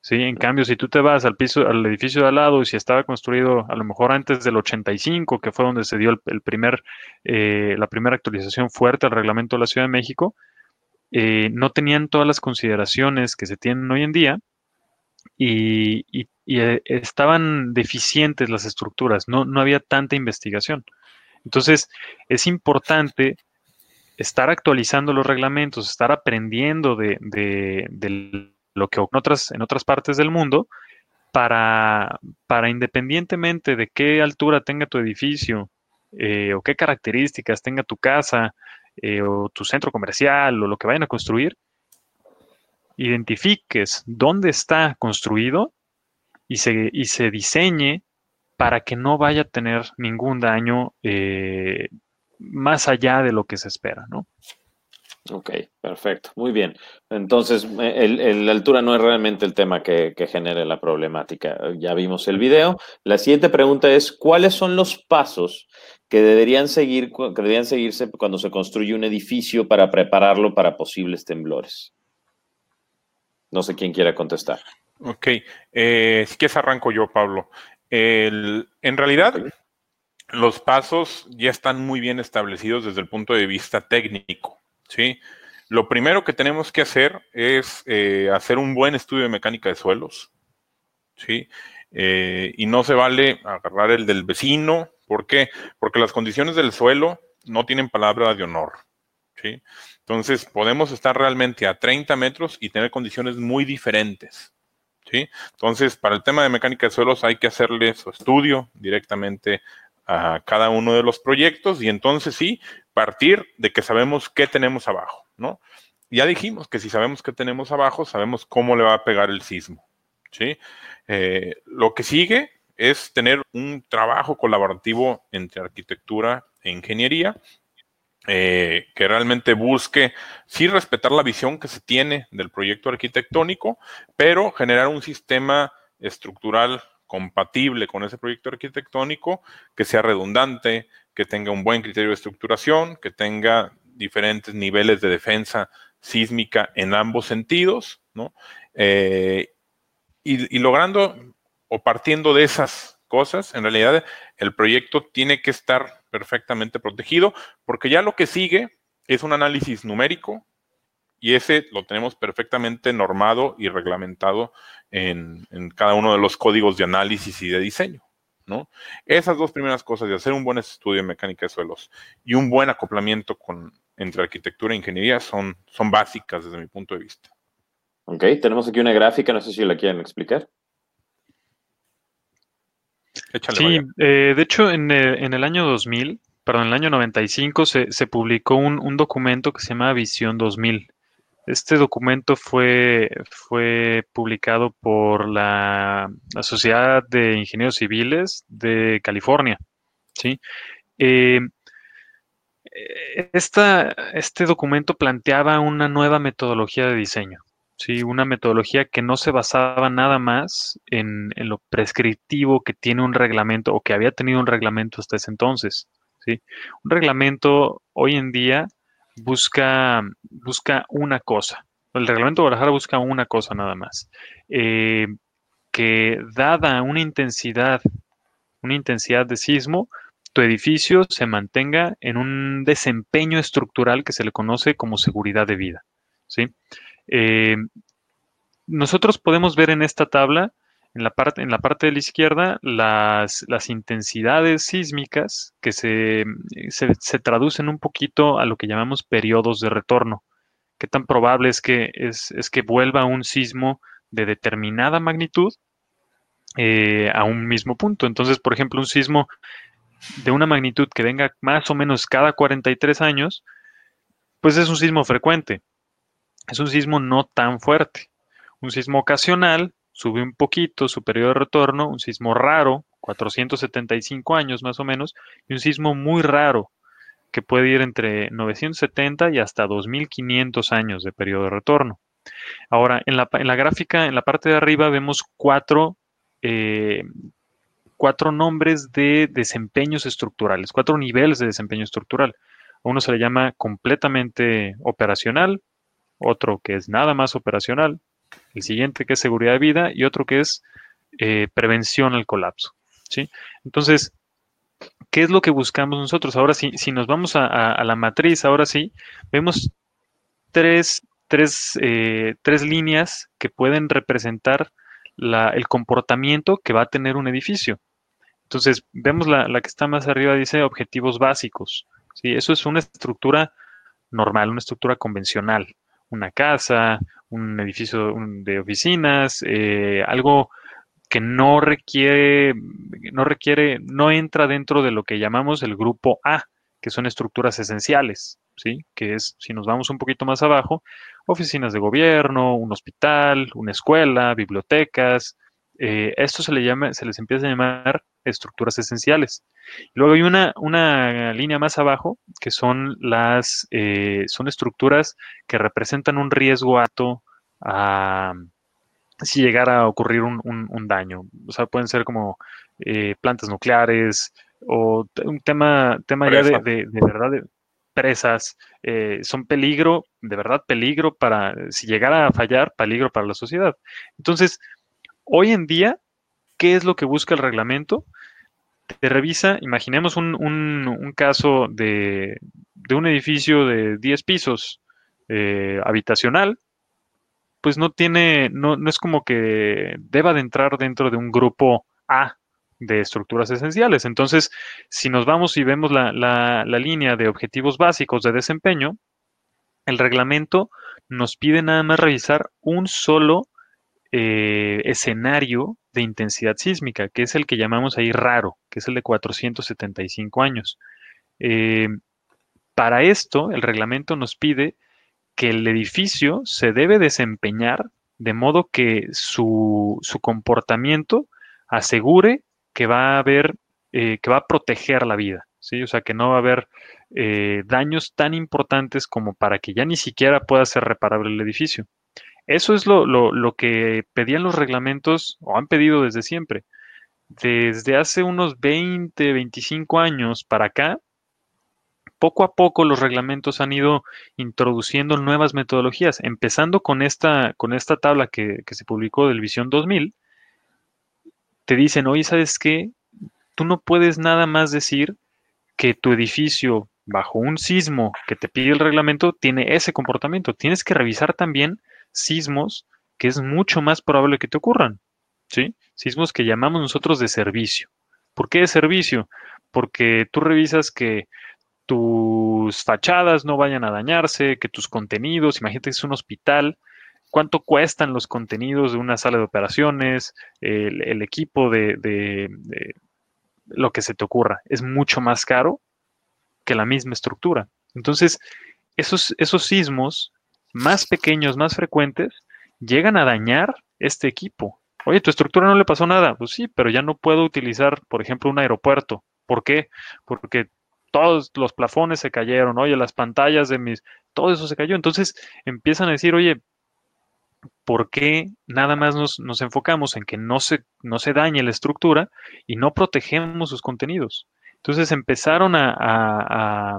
¿sí? En cambio, si tú te vas al piso, al edificio de al lado y si estaba construido a lo mejor antes del 85, que fue donde se dio el, primer, eh, la primera actualización fuerte al reglamento de la Ciudad de México, eh, no tenían todas las consideraciones que se tienen hoy en día y, eh, estaban deficientes las estructuras, no, no había tanta investigación. Entonces, es importante estar actualizando los reglamentos, estar aprendiendo de, de, lo que en otras, en otras partes del mundo, para, para independientemente de qué altura tenga tu edificio eh, o qué características tenga tu casa eh, o tu centro comercial o lo que vayan a construir, identifiques dónde está construido y se, y se diseñe para que no vaya a tener ningún daño eh, más allá de lo que se espera, ¿no? Ok, perfecto, muy bien. Entonces, la altura no es realmente el tema que, genere la problemática. Ya vimos el video. La siguiente pregunta es, ¿cuáles son los pasos que deberían, seguir, que deberían seguirse cuando se construye un edificio para prepararlo para posibles temblores? No sé quién quiera contestar. Ok, eh, si quieres arranco yo, Pablo. en realidad, los pasos ya están muy bien establecidos desde el punto de vista técnico. ¿sí? Lo primero que tenemos que hacer es eh, hacer un buen estudio de mecánica de suelos, ¿sí? Eh, y no se vale agarrar el del vecino. ¿Por qué? Porque las condiciones del suelo no tienen palabra de honor, Entonces, podemos estar realmente a 30 metros y tener condiciones muy diferentes, ¿sí? Entonces, para el tema de mecánica de suelos hay que hacerle su estudio directamente a cada uno de los proyectos y entonces sí, partir de que sabemos qué tenemos abajo, ¿no? Ya dijimos que si sabemos qué tenemos abajo, sabemos cómo le va a pegar el sismo, ¿sí? Eh, lo que sigue es tener un trabajo colaborativo entre arquitectura e ingeniería eh, que realmente busque sí respetar la visión que se tiene del proyecto arquitectónico, pero generar un sistema estructural compatible con ese proyecto arquitectónico, que sea redundante, que tenga un buen criterio de estructuración, que tenga diferentes niveles de defensa sísmica en ambos sentidos, ¿no? Eh, y, logrando o partiendo de esas cosas, en realidad el proyecto tiene que estar perfectamente protegido, porque ya lo que sigue es un análisis numérico y ese lo tenemos perfectamente normado y reglamentado en, cada uno de los códigos de análisis y de diseño. ¿no? Esas dos primeras cosas de hacer un buen estudio de mecánica de suelos y un buen acoplamiento con, entre arquitectura e ingeniería son, son básicas desde mi punto de vista. Ok, tenemos aquí una gráfica, no sé si la quieren explicar. Sí, eh, de hecho en el, en el, año 2000, perdón, en el año 95 se, se publicó un, un, documento que se llama Visión 2000. Este documento fue, fue publicado por la, Sociedad de Ingenieros Civiles de California. ¿sí? Eh, este documento planteaba una nueva metodología de diseño. ¿Sí? Una metodología que no se basaba nada más en, en, lo prescriptivo que tiene un reglamento o que había tenido un reglamento hasta ese entonces. ¿sí? Un reglamento hoy en día busca, busca una cosa. El reglamento de Guadalajara busca una cosa nada más. Eh, que dada una intensidad, una intensidad de sismo, tu edificio se mantenga en un desempeño estructural que se le conoce como seguridad de vida. ¿sí? Eh, nosotros podemos ver en esta tabla en la parte, en la parte de la izquierda, las, intensidades sísmicas que se, se, traducen un poquito a lo que llamamos periodos de retorno. ¿Qué tan probable es que, es, es que vuelva un sismo de determinada magnitud eh, a un mismo punto? Entonces, por ejemplo, un sismo de una magnitud que venga más o menos cada 43 años, pues es un sismo frecuente. Es un sismo no tan fuerte. Un sismo ocasional sube un poquito su periodo de retorno, un sismo raro, 475 años más o menos, y un sismo muy raro, que puede ir entre 970 y hasta 2500 años de periodo de retorno. Ahora, en la, gráfica, en la parte de arriba, vemos cuatro, eh, cuatro nombres de desempeños estructurales, cuatro niveles de desempeño estructural. Uno se le llama completamente operacional, otro que es nada más operacional, el siguiente que es seguridad de vida y otro que es eh, prevención al colapso. ¿sí? Entonces, ¿qué es lo que buscamos nosotros? Ahora si nos vamos a, la matriz, ahora sí, vemos tres, tres, eh, tres líneas que pueden representar el comportamiento que va a tener un edificio. Entonces, vemos la, que está más arriba, dice objetivos básicos. ¿sí? Eso es una estructura normal, una estructura convencional. Una casa, un edificio de oficinas, eh, algo que no requiere, no requiere, no entra dentro de lo que llamamos el grupo A, que son estructuras esenciales, ¿sí? Que es, si nos vamos un poquito más abajo, oficinas de gobierno, un hospital, una escuela, bibliotecas. Eh, esto se, le llama, se les empieza a llamar estructuras esenciales. Luego hay una, una línea más abajo que son las eh, son estructuras que representan un riesgo alto a si llegara a ocurrir un, daño. O sea, pueden ser como eh, plantas nucleares o un tema, tema ya de, de, de verdad de, presas, eh, son peligro, de verdad peligro para, si llegara a fallar, peligro para la sociedad. Entonces, hoy en día, ¿qué es lo que busca el reglamento? Te revisa, imaginemos un, un, caso de, de, un edificio de 10 pisos eh, habitacional, pues no tiene, no, no es como que deba de entrar dentro de un grupo A de estructuras esenciales. Entonces, si nos vamos y vemos la, línea de objetivos básicos de desempeño, el reglamento nos pide nada más revisar un solo eh, escenario de intensidad sísmica, que es el que llamamos ahí raro, que es el de 475 años. Eh, para esto, el reglamento nos pide que el edificio se debe desempeñar de modo que su, su comportamiento asegure que va a haber, eh, que va a proteger la vida, ¿sí? O sea, que no va a haber eh, daños tan importantes como para que ya ni siquiera pueda ser reparable el edificio. Eso es lo, lo que pedían los reglamentos, o han pedido desde siempre. Desde hace unos 20, 25 años para acá, poco a poco los reglamentos han ido introduciendo nuevas metodologías, empezando con esta, con esta tabla que, que se publicó del Visión 2000, te dicen, oye, ¿sabes qué? Tú no puedes nada más decir que tu edificio bajo un sismo que te pide el reglamento tiene ese comportamiento. Tienes que revisar también sismos que es mucho más probable que te ocurran. ¿sí? Sismos que llamamos nosotros de servicio. ¿Por qué de servicio? Porque tú revisas que tus fachadas no vayan a dañarse, que tus contenidos, imagínate que es un hospital, cuánto cuestan los contenidos de una sala de operaciones, el, equipo de, lo que se te ocurra. Es mucho más caro que la misma estructura. Entonces, esos, esos sismos más pequeños, más frecuentes, llegan a dañar este equipo. Oye, tu estructura no le pasó nada. Pues sí, pero ya no puedo utilizar, por ejemplo, un aeropuerto. ¿Por qué? Porque todos los plafones se cayeron, oye, las pantallas de mis, todo eso se cayó. Entonces empiezan a decir, oye, ¿por qué nada más nos, enfocamos en que no se, no se dañe la estructura y no protegemos sus contenidos? Entonces empezaron a,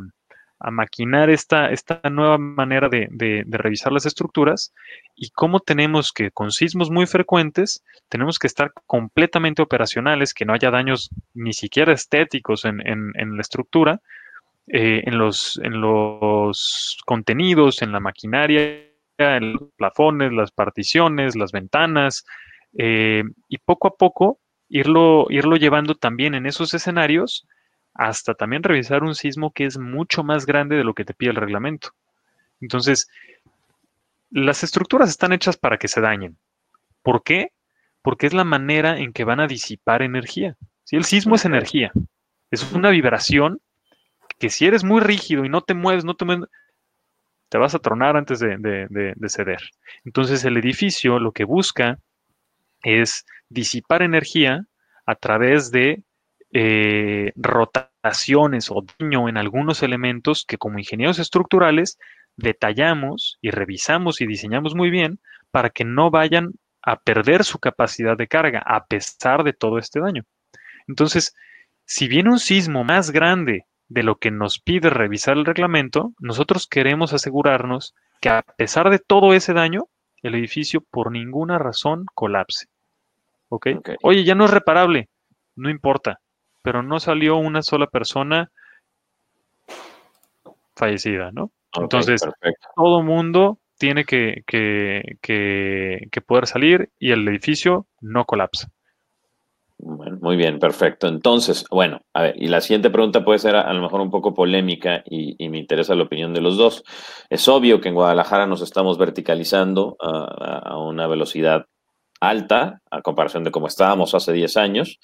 maquinar esta, esta, nueva manera de, revisar las estructuras y cómo tenemos que, con sismos muy frecuentes, tenemos que estar completamente operacionales, que no haya daños ni siquiera estéticos en, la estructura, eh, en, los, en los contenidos, en la maquinaria en los plafones, las particiones, las ventanas, eh, y poco a poco irlo, irlo llevando también en esos escenarios hasta también revisar un sismo que es mucho más grande de lo que te pide el reglamento. Entonces, las estructuras están hechas para que se dañen. ¿Por qué? Porque es la manera en que van a disipar energía. Si el sismo es energía, es una vibración que si eres muy rígido y no te mueves, no te mueves, te vas a tronar antes de, ceder. Entonces el edificio lo que busca es disipar energía a través de eh, rotaciones o daño en algunos elementos que como ingenieros estructurales detallamos y revisamos y diseñamos muy bien para que no vayan a perder su capacidad de carga a pesar de todo este daño. Entonces, si viene un sismo más grande de lo que nos pide revisar el reglamento, nosotros queremos asegurarnos que a pesar de todo ese daño, el edificio por ninguna razón colapse. ¿Ok? Ok. Oye, ya no es reparable, no importa, pero no salió una sola persona fallecida, ¿no? Entonces, perfecto. todo mundo tiene que, que, que, que poder salir y el edificio no colapsa. Bueno, muy bien, perfecto. Entonces, bueno, a ver, y la siguiente pregunta puede ser a, a lo mejor un poco polémica y, y me interesa la opinión de los dos. Es obvio que en Guadalajara nos estamos verticalizando a una velocidad alta a comparación de cómo estábamos hace 10 años.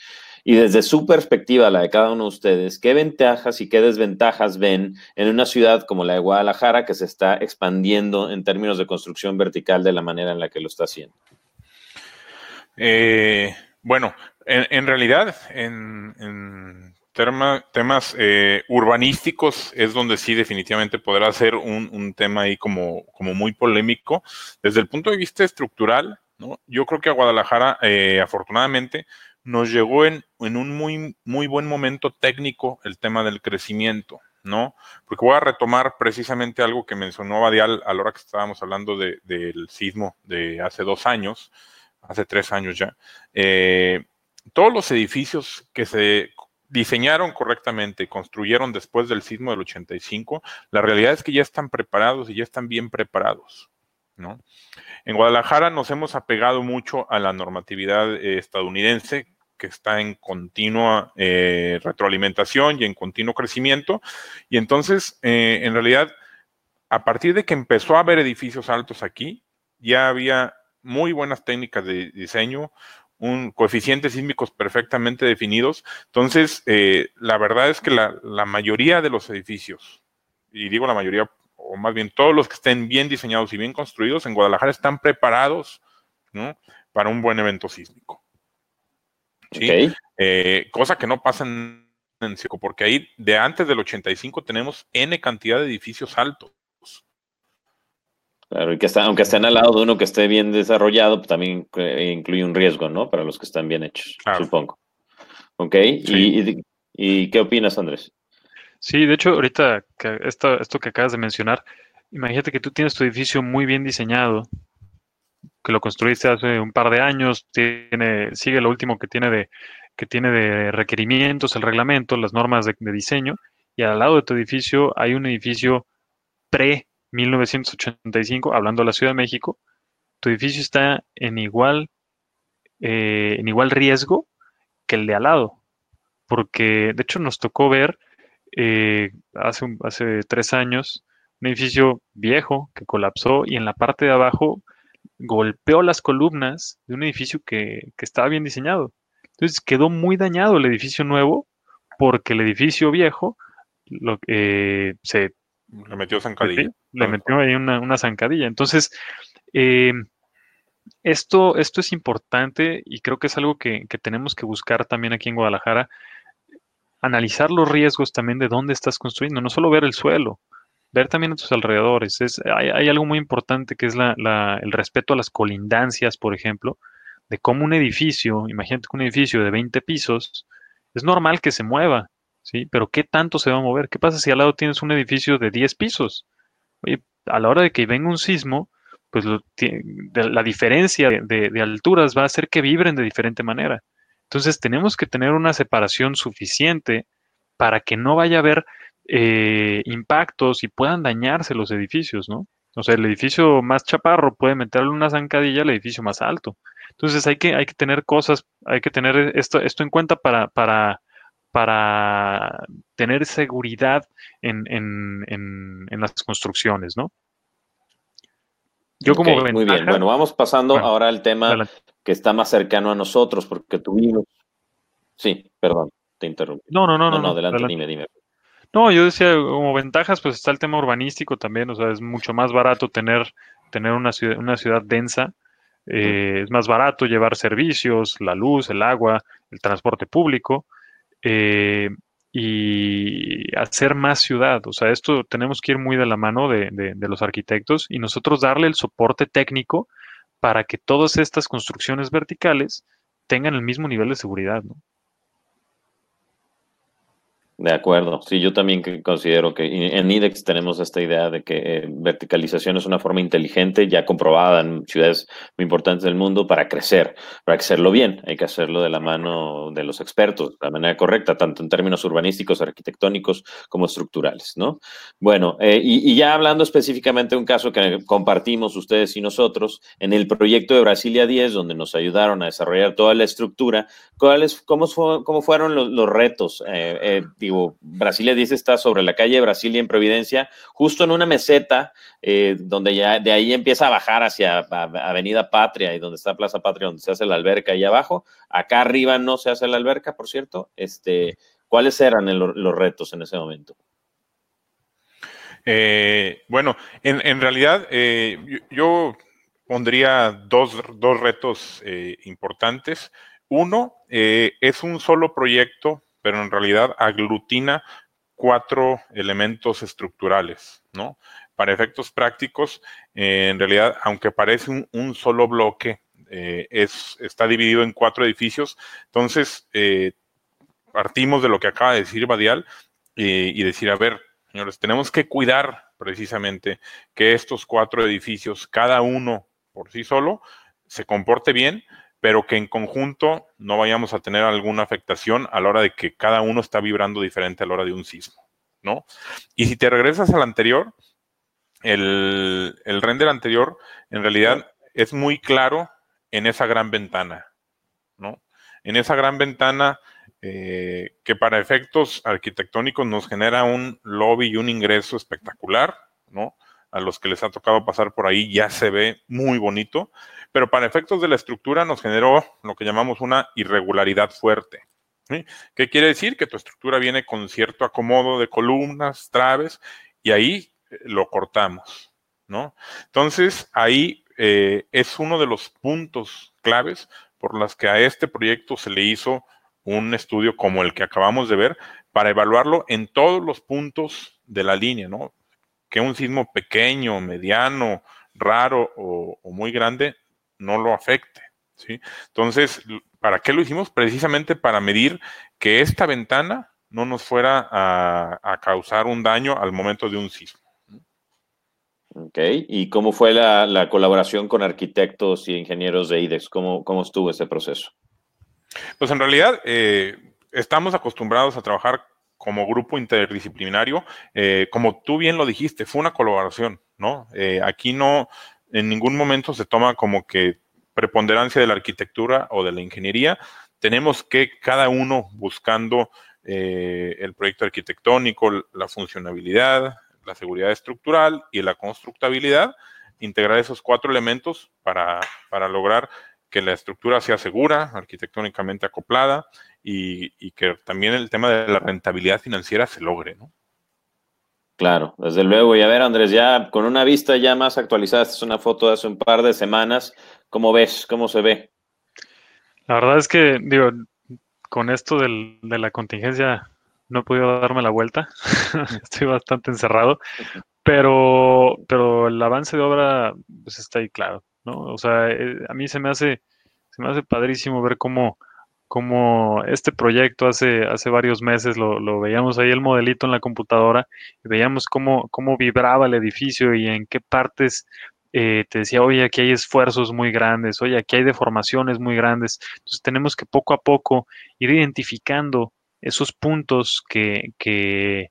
Y desde su perspectiva, la de cada uno de ustedes, ¿qué ventajas y qué desventajas ven en una ciudad como la de Guadalajara que se está expandiendo en términos de construcción vertical de la manera en la que lo está haciendo? Eh, bueno, en, realidad, en, temas eh, urbanísticos es donde sí definitivamente podrá ser un, un tema ahí como, como muy polémico. Desde el punto de vista estructural, ¿no? yo creo que a Guadalajara, eh, afortunadamente, nos llegó en, un muy, buen momento técnico el tema del crecimiento, ¿no? Porque voy a retomar precisamente algo que mencionó Badial a la hora que estábamos hablando de- del sismo de hace dos años, hace tres años ya. Eh, todos los edificios que se diseñaron correctamente, construyeron después del sismo del 85, la realidad es que ya están preparados y ya están bien preparados, ¿no? En Guadalajara nos hemos apegado mucho a la normatividad eh, estadounidense, que está en continua eh, retroalimentación y en continuo crecimiento, y entonces, eh, en realidad, a partir de que empezó a haber edificios altos aquí, ya había muy buenas técnicas de diseño, un coeficientes sísmicos perfectamente definidos. Entonces, la verdad es que la mayoría de los edificios, y digo la mayoría, o más bien todos los que estén bien diseñados y bien construidos en Guadalajara están preparados ¿no? para un buen evento sísmico. ¿sí? ¿Ok? Eh, cosa que no pasa en, en Ciego, porque ahí de antes del 85 tenemos N cantidad de edificios altos. Claro, y que está, aunque estén al lado de uno que esté bien desarrollado, pues también eh, incluye un riesgo, ¿no? Para los que están bien hechos, Claro. supongo. ¿Ok? Sí. ¿Y, y, y qué opinas, Andrés? Sí, de hecho, ahorita que esto, que acabas de mencionar, imagínate que tú tienes tu edificio muy bien diseñado, que lo construiste hace un par de años, tiene, sigue lo último que tiene de, que tiene de requerimientos, el reglamento, las normas de, de diseño, y al lado de tu edificio hay un edificio pre-1985, hablando de la Ciudad de México, tu edificio está en igual, eh, en igual riesgo que el de al lado, porque de hecho nos tocó ver eh, hace, un- hace tres años un edificio viejo que colapsó y en la parte de abajo golpeó las columnas de un edificio que, que estaba bien diseñado. Entonces quedó muy dañado el edificio nuevo porque el edificio viejo lo, eh, se Le metió zancadilla. Le metió ahí una, una zancadilla. Entonces, eh, esto, esto es importante y creo que es algo que, que tenemos que buscar también aquí en Guadalajara, analizar los riesgos también de dónde estás construyendo, no solo ver el suelo, ver también a tus alrededores. Es, hay, algo muy importante que es la- el respeto a las colindancias, por ejemplo, de cómo un edificio, imagínate que un edificio de 20 pisos, es normal que se mueva, ¿sí? Pero ¿qué tanto se va a mover? ¿Qué pasa si al lado tienes un edificio de 10 pisos? Oye, a la hora de que venga un sismo, pues lo la diferencia de, de- de alturas va a hacer que vibren de diferente manera. Entonces tenemos que tener una separación suficiente para que no vaya a haber eh, impactos y puedan dañarse los edificios, ¿no? O sea, el edificio más chaparro puede meterle una zancadilla al edificio más alto. Entonces hay que, hay que tener cosas, hay que tener esto, esto en cuenta para, para, para tener seguridad en, en- en- en las construcciones, ¿no? Yo como muy bien. Bueno, vamos pasando Bueno, ahora al tema adelante. Que está más cercano a nosotros, porque tuvimos. Sí, perdón, te interrumpí. No, no, no, No, no, adelante, adelante. dime, dime. No, yo decía, como ventajas, pues está el tema urbanístico también, o sea, es mucho más barato tener, tener una ciudad, una ciudad densa, eh, es más barato llevar servicios, la luz, el agua, el transporte público, eh, y hacer más ciudad. O sea, esto tenemos que ir muy de la mano de, de- de los arquitectos y nosotros darle el soporte técnico para que todas estas construcciones verticales tengan el mismo nivel de seguridad, ¿no? De acuerdo, sí, yo también considero que en IDEX tenemos esta idea de que eh, verticalización es una forma inteligente, ya comprobada en ciudades muy importantes del mundo, para crecer, para hacerlo bien, hay que hacerlo de la mano de los expertos, de la manera correcta, tanto en términos urbanísticos, arquitectónicos como estructurales, ¿no? Bueno, eh, y, ya hablando específicamente de un caso que compartimos ustedes y nosotros, en el proyecto de Brasilia 10, donde nos ayudaron a desarrollar toda la estructura, ¿cuáles, cómo, cómo fueron los, retos? Eh, Brasilia dice está sobre la calle de Brasilia en Providencia, justo en una meseta eh, donde ya de ahí empieza a bajar hacia Avenida Patria y donde está Plaza Patria, donde se hace la alberca ahí abajo. Acá arriba no se hace la alberca, por cierto. Este, ¿Cuáles eran los retos en ese momento? Eh, bueno, en, realidad eh, yo, pondría dos, dos retos importantes. Uno, es un solo proyecto pero en realidad aglutina cuatro elementos estructurales, ¿no? Para efectos prácticos, eh, en realidad, aunque parece un, solo bloque, eh, es, está dividido en cuatro edificios. Entonces, eh, partimos de lo que acaba de decir Badial y decir, a ver, señores, tenemos que cuidar precisamente que estos cuatro edificios, cada uno por sí solo, se comporte bien, pero que en conjunto no vayamos a tener alguna afectación a la hora de que cada uno está vibrando diferente a la hora de un sismo, ¿no? Y si te regresas al anterior, el, render anterior en realidad es muy claro en esa gran ventana, ¿no? En esa gran ventana eh, que para efectos arquitectónicos nos genera un lobby y un ingreso espectacular, ¿no? A los que les ha tocado pasar por ahí ya se ve muy bonito, pero para efectos de la estructura nos generó lo que llamamos una irregularidad fuerte. ¿Qué quiere decir? Que tu estructura viene con cierto acomodo de columnas, traves, y ahí eh, lo cortamos, ¿no? Entonces, ahí eh, es uno de los puntos claves por los que a este proyecto se le hizo un estudio como el que acabamos de ver para evaluarlo en todos los puntos de la línea, ¿no? Que un sismo pequeño, mediano, raro o muy grande no lo afecte. ¿sí? Entonces, ¿para qué lo hicimos? Precisamente para medir que esta ventana no nos fuera a, causar un daño al momento de un sismo. Ok, ¿y cómo fue la, colaboración con arquitectos y ingenieros de IDEX? ¿Cómo, cómo estuvo ese proceso? Pues en realidad eh, estamos acostumbrados a trabajar como grupo interdisciplinario. Eh, como tú bien lo dijiste, fue una colaboración, ¿no? Eh, aquí no, en ningún momento se toma como que preponderancia de la arquitectura o de la ingeniería. Tenemos que cada uno buscando eh, el proyecto arquitectónico, la funcionabilidad, la seguridad estructural y la constructabilidad, integrar esos cuatro elementos para, para lograr que la estructura sea segura, arquitectónicamente acoplada y, y, que también el tema de la rentabilidad financiera se logre, ¿no? Claro, desde luego. Y a ver, Andrés, ya con una vista ya más actualizada, esta es una foto de hace un par de semanas. ¿Cómo ves? ¿Cómo se ve? La verdad es que, digo, con esto del, de la contingencia no he podido darme la vuelta. Estoy bastante encerrado. Pero, pero el avance de obra pues está ahí claro, ¿no? O sea, eh, a mí se me hace, se me hace padrísimo ver cómo, como este proyecto hace, hace varios meses lo, veíamos ahí el modelito en la computadora y veíamos cómo, cómo vibraba el edificio y en qué partes eh, te decía, oye, aquí hay esfuerzos muy grandes, oye, aquí hay deformaciones muy grandes. Entonces tenemos que poco a poco ir identificando esos puntos que, que,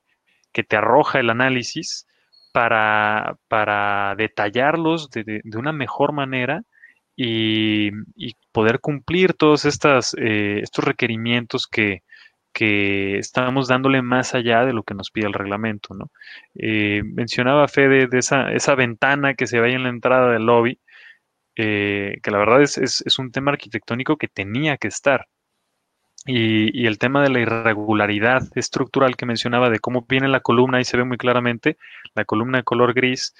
te arroja el análisis para, para detallarlos de, de una mejor manera y, poder cumplir todos eh, estos requerimientos que, estamos dándole más allá de lo que nos pide el reglamento. ¿no? Eh, mencionaba Fede de esa, esa ventana que se ve en la entrada del lobby, eh, que la verdad es, es, un tema arquitectónico que tenía que estar. Y, y, el tema de la irregularidad estructural que mencionaba, de cómo viene la columna, ahí se ve muy claramente, la columna de color gris,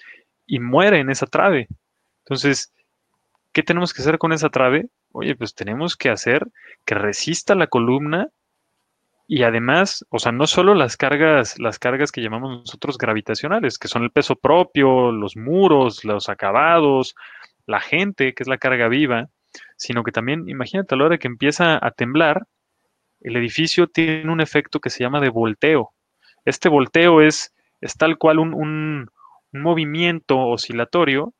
y muere en esa trave. Entonces, ¿Qué tenemos que hacer con esa trave? Oye, pues tenemos que hacer que resista la columna y además, o sea, no solo las cargas, las cargas que llamamos nosotros gravitacionales, que son el peso propio, los muros, los acabados, la gente, que es la carga viva, sino que también, imagínate a la hora que empieza a temblar, el edificio tiene un efecto que se llama de volteo. Este volteo es, es tal cual un, un, movimiento oscilatorio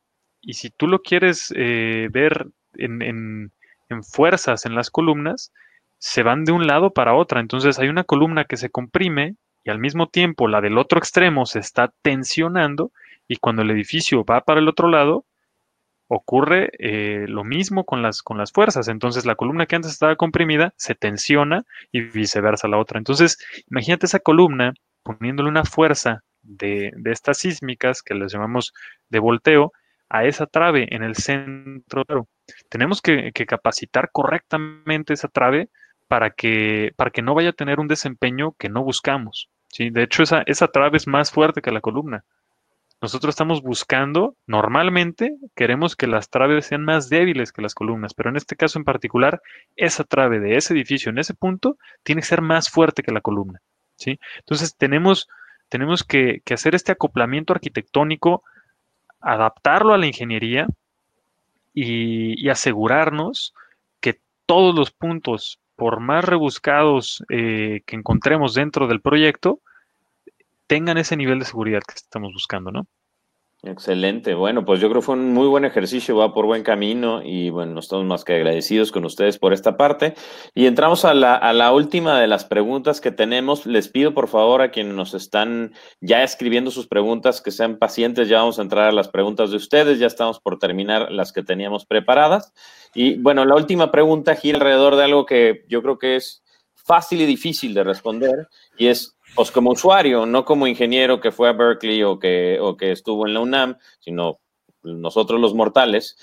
y si tú lo quieres eh, ver en, en, en fuerzas en las columnas, se van de un lado para otra. Entonces hay una columna que se comprime y al mismo tiempo la del otro extremo se está tensionando y cuando el edificio va para el otro lado, ocurre eh, lo mismo con las, con las fuerzas. Entonces la columna que antes estaba comprimida se tensiona y viceversa la otra. Entonces imagínate esa columna poniéndole una fuerza de, de estas sísmicas que les llamamos de volteo a esa trave en el centro. Tenemos que, capacitar correctamente esa trave para que, para que no vaya a tener un desempeño que no buscamos. ¿sí? De hecho, esa, esa trave es más fuerte que la columna. Nosotros estamos buscando, normalmente queremos que las traves sean más débiles que las columnas, pero en este caso en particular, esa trave de ese edificio en ese punto tiene que ser más fuerte que la columna. ¿sí? Entonces tenemos, tenemos que hacer este acoplamiento arquitectónico, adaptarlo a la ingeniería y, asegurarnos que todos los puntos, por más rebuscados eh, que encontremos dentro del proyecto, tengan ese nivel de seguridad que estamos buscando, ¿no? Excelente. Bueno, pues yo creo que fue un muy buen ejercicio, va por buen camino y bueno, estamos más que agradecidos con ustedes por esta parte. Y entramos a la, a la última de las preguntas que tenemos. Les pido por favor a quienes nos están ya escribiendo sus preguntas que sean pacientes. Ya vamos a entrar a las preguntas de ustedes. Ya estamos por terminar las que teníamos preparadas. Y bueno, la última pregunta gira alrededor de algo que yo creo que es fácil y difícil de responder y es pues como usuario, no como ingeniero que fue a Berkeley o que, o que estuvo en la UNAM, sino nosotros los mortales,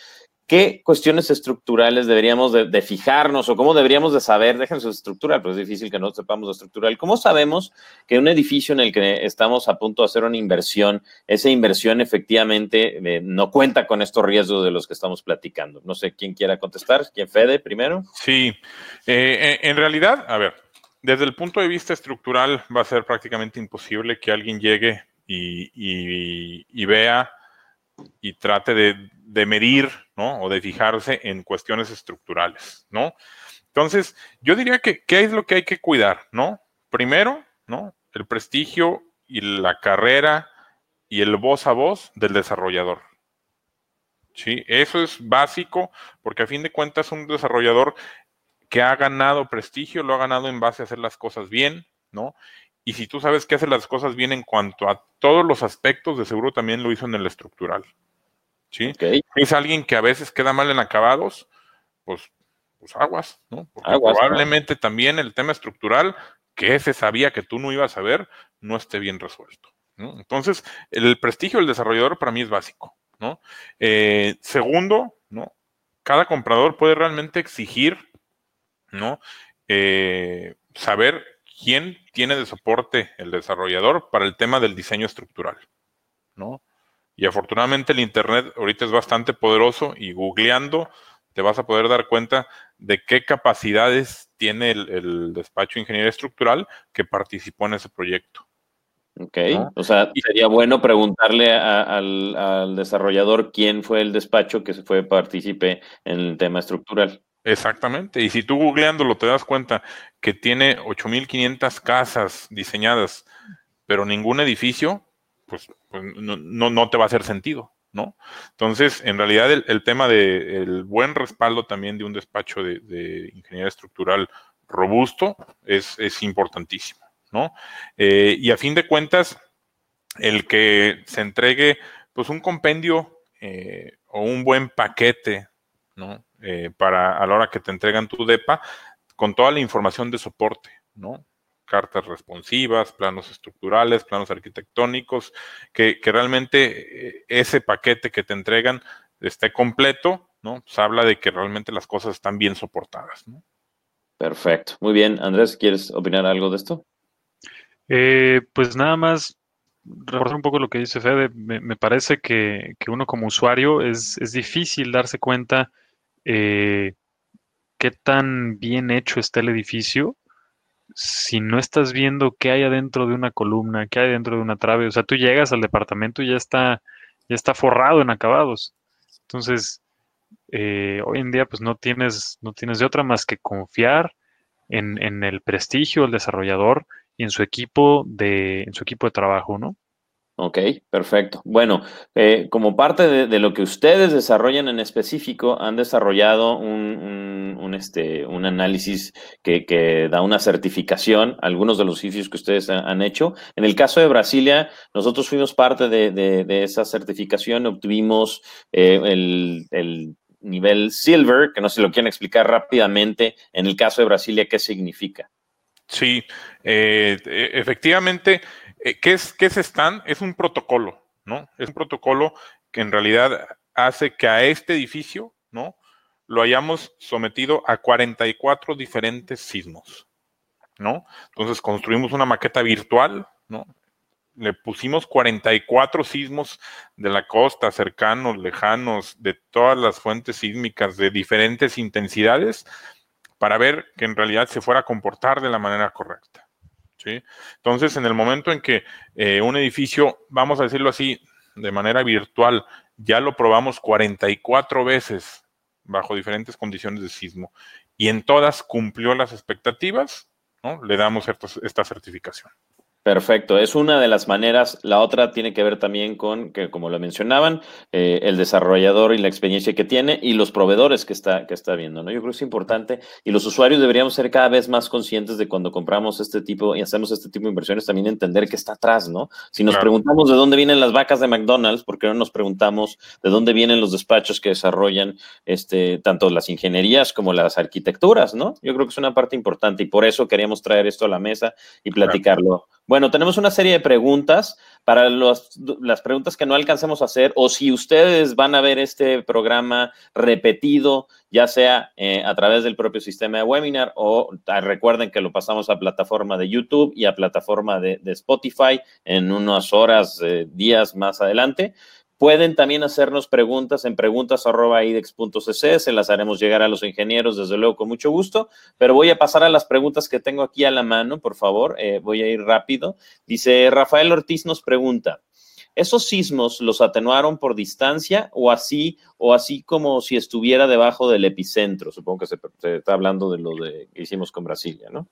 ¿qué cuestiones estructurales deberíamos de, fijarnos o cómo deberíamos de saber, déjense estructural, pero es difícil que no sepamos de estructural, ¿cómo sabemos que un edificio en el que estamos a punto de hacer una inversión, esa inversión efectivamente eh, no cuenta con estos riesgos de los que estamos platicando? No sé quién quiera contestar, ¿quién Fede primero? Sí, eh, en realidad, a ver, desde el punto de vista estructural va a ser prácticamente imposible que alguien llegue y, vea y trate de, medir, ¿no? O de fijarse en cuestiones estructurales, ¿no? Entonces, yo diría que, ¿qué es lo que hay que cuidar, ¿no? Primero, ¿no? El prestigio y la carrera y el voz a voz del desarrollador. Sí, eso es básico porque a fin de cuentas un desarrollador que ha ganado prestigio, lo ha ganado en base a hacer las cosas bien, ¿no? Y si tú sabes que hace las cosas bien en cuanto a todos los aspectos, de seguro también lo hizo en el estructural. ¿Sí? Es alguien que a veces queda mal en acabados, pues, pues aguas, ¿no? Porque probablemente también el tema estructural, que ese sabía que tú no ibas a ver, no esté bien resuelto. ¿no? Entonces, el prestigio del desarrollador para mí es básico, ¿no? Eh, segundo, ¿no? Cada comprador puede realmente exigir ¿no? Eh, saber quién tiene de soporte el desarrollador para el tema del diseño estructural, ¿no? Y afortunadamente el Internet ahorita es bastante poderoso y googleando te vas a poder dar cuenta de qué capacidades tiene el, despacho de ingeniería estructural que participó en ese proyecto. Ok, o sea, sería bueno preguntarle al, al, desarrollador quién fue el despacho que fue partícipe en el tema estructural. Exactamente. Y si tú googleándolo te das cuenta que tiene 8.500 casas diseñadas, pero ningún edificio, pues, pues no, no, te va a hacer sentido, ¿no? Entonces, en realidad el, tema del buen respaldo también de un despacho de, ingeniería estructural robusto es, es importantísimo, ¿no? Eh, y a fin de cuentas, el que se entregue pues un compendio eh, o un buen paquete, ¿no? Eh, para a la hora que te entregan tu DEPA con toda la información de soporte, ¿no? Cartas responsivas, planos estructurales, planos arquitectónicos, que, realmente eh, ese paquete que te entregan esté completo, ¿no? Pues habla de que realmente las cosas están bien soportadas, ¿no? Perfecto. Muy bien. Andrés, ¿quieres opinar algo de esto? Eh, pues nada más recordar un poco lo que dice Fede. Me, parece que, que, uno como usuario es, es difícil darse cuenta eh, qué tan bien hecho está el edificio si no estás viendo qué hay adentro de una columna, qué hay dentro de una trave. O sea, tú llegas al departamento y ya está, ya está forrado en acabados. Entonces, eh, hoy en día, pues no tienes, no tienes de otra más que confiar en, en el prestigio del desarrollador y en su equipo de, en su equipo de trabajo, ¿no? Ok, perfecto. Bueno, eh, como parte de, lo que ustedes desarrollan en específico, han desarrollado un, este, un análisis que, que, da una certificación, algunos de los sitios que ustedes han hecho. En el caso de Brasilia, nosotros fuimos parte de, de, esa certificación, obtuvimos eh, el, el nivel silver, que no se lo quieren explicar rápidamente, en el caso de Brasilia, ¿qué significa? Sí, eh, e, efectivamente, eh, ¿qué, es, ¿qué es? Es un protocolo, ¿no? Es un protocolo que en realidad hace que a este edificio, ¿no? Lo hayamos sometido a 44 diferentes sismos, ¿no? Entonces construimos una maqueta virtual, ¿no? Le pusimos 44 sismos de la costa, cercanos, lejanos, de todas las fuentes sísmicas de diferentes intensidades, para ver que en realidad se fuera a comportar de la manera correcta. ¿Sí? Entonces, en el momento en que eh, un edificio, vamos a decirlo así, de manera virtual, ya lo probamos 44 veces bajo diferentes condiciones de sismo y en todas cumplió las expectativas, ¿no? le damos esta certificación. Perfecto, es una de las maneras. La otra tiene que ver también con que, como lo mencionaban, eh, el desarrollador y la experiencia que tiene y los proveedores que está, que está viendo. ¿no? Yo creo que es importante y los usuarios deberíamos ser cada vez más conscientes de cuando compramos este tipo y hacemos este tipo de inversiones, también entender que está atrás, ¿no? Si nos preguntamos de dónde vienen las vacas de McDonald's, ¿por qué no nos preguntamos de dónde vienen los despachos que desarrollan este, tanto las ingenierías como las arquitecturas, ¿no? Yo creo que es una parte importante y por eso queríamos traer esto a la mesa y platicarlo. Bueno, tenemos una serie de preguntas para las preguntas que no alcancemos a hacer o si ustedes van a ver este programa repetido, ya sea eh, a través del propio sistema de webinar o ah, recuerden que lo pasamos a plataforma de YouTube y a plataforma de, Spotify en unas horas, eh, días más adelante. Pueden también hacernos preguntas en preguntas.idex.cc, se las haremos llegar a los ingenieros, desde luego, con mucho gusto, pero voy a pasar a las preguntas que tengo aquí a la mano, por favor, eh, voy a ir rápido. Dice Rafael Ortiz nos pregunta, ¿esos sismos los atenuaron por distancia o así, o así como si estuviera debajo del epicentro? Supongo que se, está hablando de lo de, que hicimos con Brasilia, ¿no?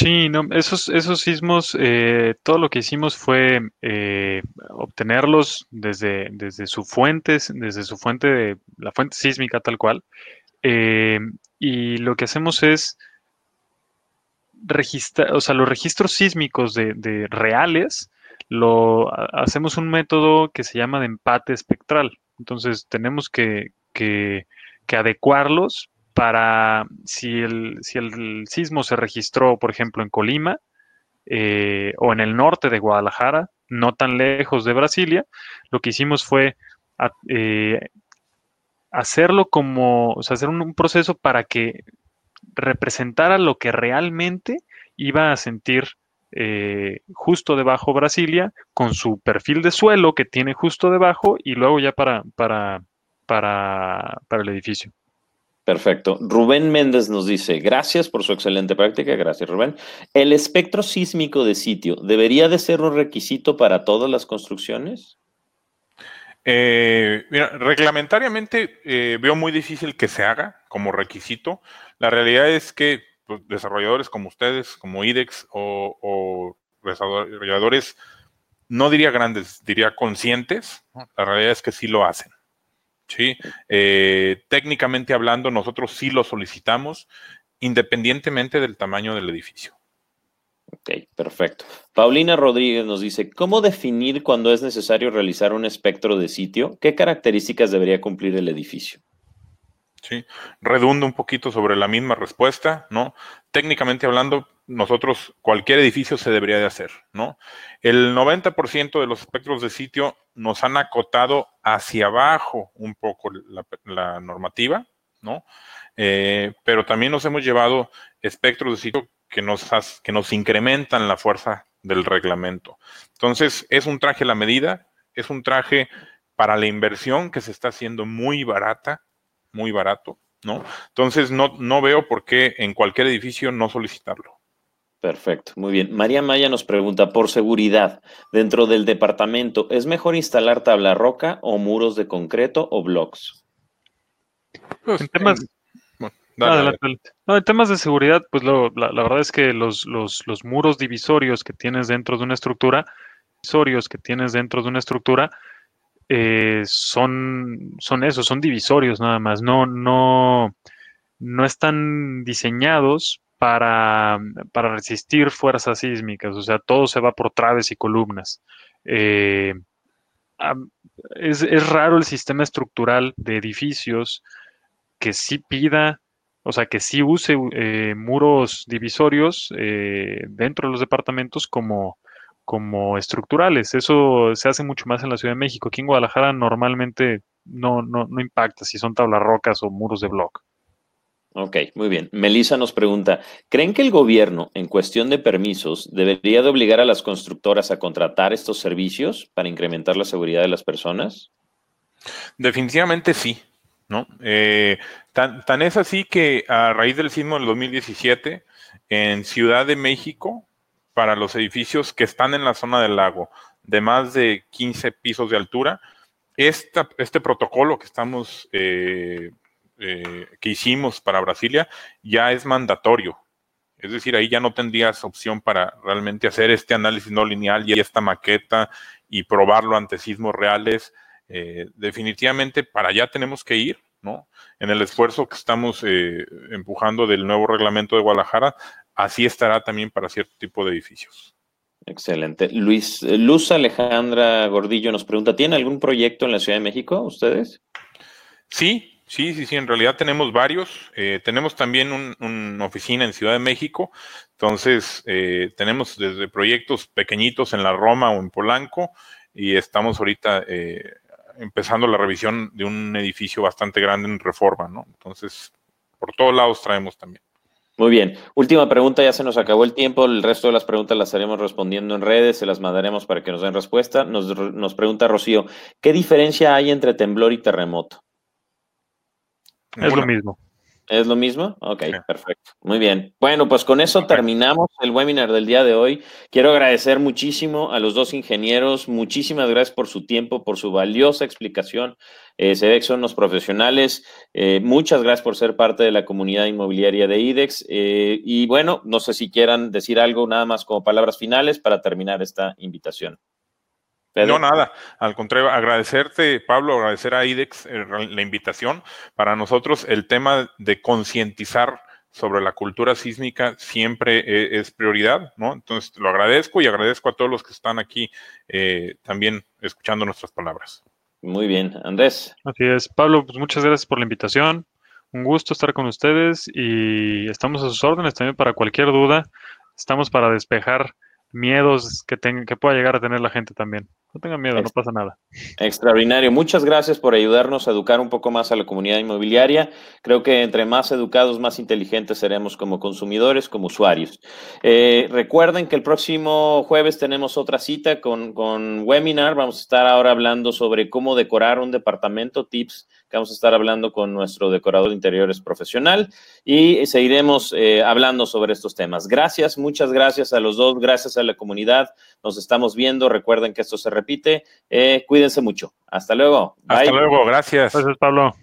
Sí, no, esos, esos sismos, eh, todo lo que hicimos fue eh, obtenerlos desde, desde su fuente, desde su fuente de la fuente sísmica tal cual. Eh, y lo que hacemos es registrar, o sea, los registros sísmicos de, reales, lo hacemos un método que se llama de empate espectral. Entonces tenemos que, que, que adecuarlos para si el, si el sismo se registró, por ejemplo, en Colima eh, o en el norte de Guadalajara, no tan lejos de Brasilia, lo que hicimos fue eh, hacerlo como, hacer un, proceso para que representara lo que realmente iba a sentir eh, justo debajo Brasilia, con su perfil de suelo que tiene justo debajo y luego ya para, para, para, para el edificio. Perfecto. Rubén Méndez nos dice, gracias por su excelente práctica, gracias Rubén. ¿El espectro sísmico de sitio debería de ser un requisito para todas las construcciones? Eh, mira, reglamentariamente eh, veo muy difícil que se haga como requisito. La realidad es que pues, desarrolladores como ustedes, como IDEX o, desarrolladores, no diría grandes, diría conscientes, la realidad es que sí lo hacen. ¿Sí? Eh, técnicamente hablando, nosotros sí lo solicitamos independientemente del tamaño del edificio. Ok, perfecto. Paulina Rodríguez nos dice, ¿cómo definir cuando es necesario realizar un espectro de sitio? ¿Qué características debería cumplir el edificio? Sí, redundo un poquito sobre la misma respuesta, ¿no? Técnicamente hablando, nosotros, cualquier edificio se debería de hacer, ¿no? El 90% de los espectros de sitio nos han acotado hacia abajo un poco la, normativa, ¿no? Eh, pero también nos hemos llevado espectros de sitio que nos, que nos incrementan la fuerza del reglamento. Entonces, es un traje a la medida, es un traje para la inversión que se está haciendo muy barata, muy barato, ¿no? Entonces, no, no veo por qué en cualquier edificio no solicitarlo. Perfecto, muy bien. María Maya nos pregunta, por seguridad, dentro del departamento, ¿es mejor instalar tabla roca o muros de concreto o blocks? Pues, No, en temas de seguridad, pues lo, la, verdad es que los, los, los, muros divisorios que tienes dentro de una estructura, divisorios que tienes dentro de una estructura, eh, son, son eso, son divisorios nada más. No, no, no están diseñados para, para resistir fuerzas sísmicas. O sea, todo se va por traves y columnas. Eh, es, es, raro el sistema estructural de edificios que sí pida o sea, que sí use eh, muros divisorios eh, dentro de los departamentos como, como estructurales. Eso se hace mucho más en la Ciudad de México. Aquí en Guadalajara normalmente no, no, no impacta si son tablas rocas o muros de block. Ok, muy bien. Melissa nos pregunta, ¿creen que el gobierno, en cuestión de permisos, debería de obligar a las constructoras a contratar estos servicios para incrementar la seguridad de las personas? Definitivamente sí. ¿no? Eh, tan, es así que a raíz del sismo del 2017, en Ciudad de México, para los edificios que están en la zona del lago de más de 15 pisos de altura, este protocolo que estamos, eh, eh, que hicimos para Brasilia, ya es mandatorio. Es decir, ahí ya no tendrías opción para realmente hacer este análisis no lineal y esta maqueta y probarlo ante sismos reales eh, definitivamente para allá tenemos que ir, ¿no? En el esfuerzo que estamos eh, empujando del nuevo reglamento de Guadalajara, así estará también para cierto tipo de edificios. Excelente. Luis, eh, Luz Alejandra Gordillo nos pregunta, ¿tiene algún proyecto en la Ciudad de México ustedes? Sí, sí, sí, sí, en realidad tenemos varios. tenemos también una oficina en Ciudad de México, entonces tenemos desde proyectos pequeñitos en la Roma o en Polanco y estamos ahorita empezando la revisión de un edificio bastante grande en reforma, ¿no? Entonces, por todos lados traemos también. Muy bien. Última pregunta, ya se nos acabó el tiempo. El resto de las preguntas las estaremos respondiendo en redes, se las mandaremos para que nos den respuesta. Nos, nos pregunta Rocío, ¿qué diferencia hay entre temblor y terremoto? Es lo mismo. ¿Es lo mismo? Ok, perfecto. Muy bien. Bueno, pues con eso terminamos el webinar del día de hoy. Quiero agradecer muchísimo a los dos ingenieros. Muchísimas gracias por su tiempo, por su valiosa explicación. Eh, se ve que son los profesionales. Eh, muchas gracias por ser parte de la comunidad inmobiliaria de IDEX. Eh, y bueno, no sé si quieran decir algo nada más como palabras finales para terminar esta invitación. No, nada. Al contrario, agradecerte, Pablo, agradecer a IDEX eh, la invitación. Para nosotros, el tema de concientizar sobre la cultura sísmica siempre eh, es prioridad, ¿no? Entonces, lo agradezco y agradezco a todos los que están aquí eh, también escuchando nuestras palabras. Muy bien, Andrés. Así es. Pablo, pues muchas gracias por la invitación. Un gusto estar con ustedes y estamos a sus órdenes también para cualquier duda. Estamos para despejar miedos que, que pueda llegar a tener la gente también. No tengan miedo, no pasa nada. Extraordinario. Muchas gracias por ayudarnos a educar un poco más a la comunidad inmobiliaria. Creo que entre más educados, más inteligentes seremos como consumidores, como usuarios. Eh, recuerden que el próximo jueves tenemos otra cita con, con webinar. Vamos a estar ahora hablando sobre cómo decorar un departamento, tips que vamos a estar hablando con nuestro decorador de interiores profesional y seguiremos eh, hablando sobre estos temas. Gracias, muchas gracias a los dos, gracias a la comunidad. Nos estamos viendo. Recuerden que esto se repite. Eh, cuídense mucho. Hasta luego. Hasta luego. Gracias. Gracias, Pablo.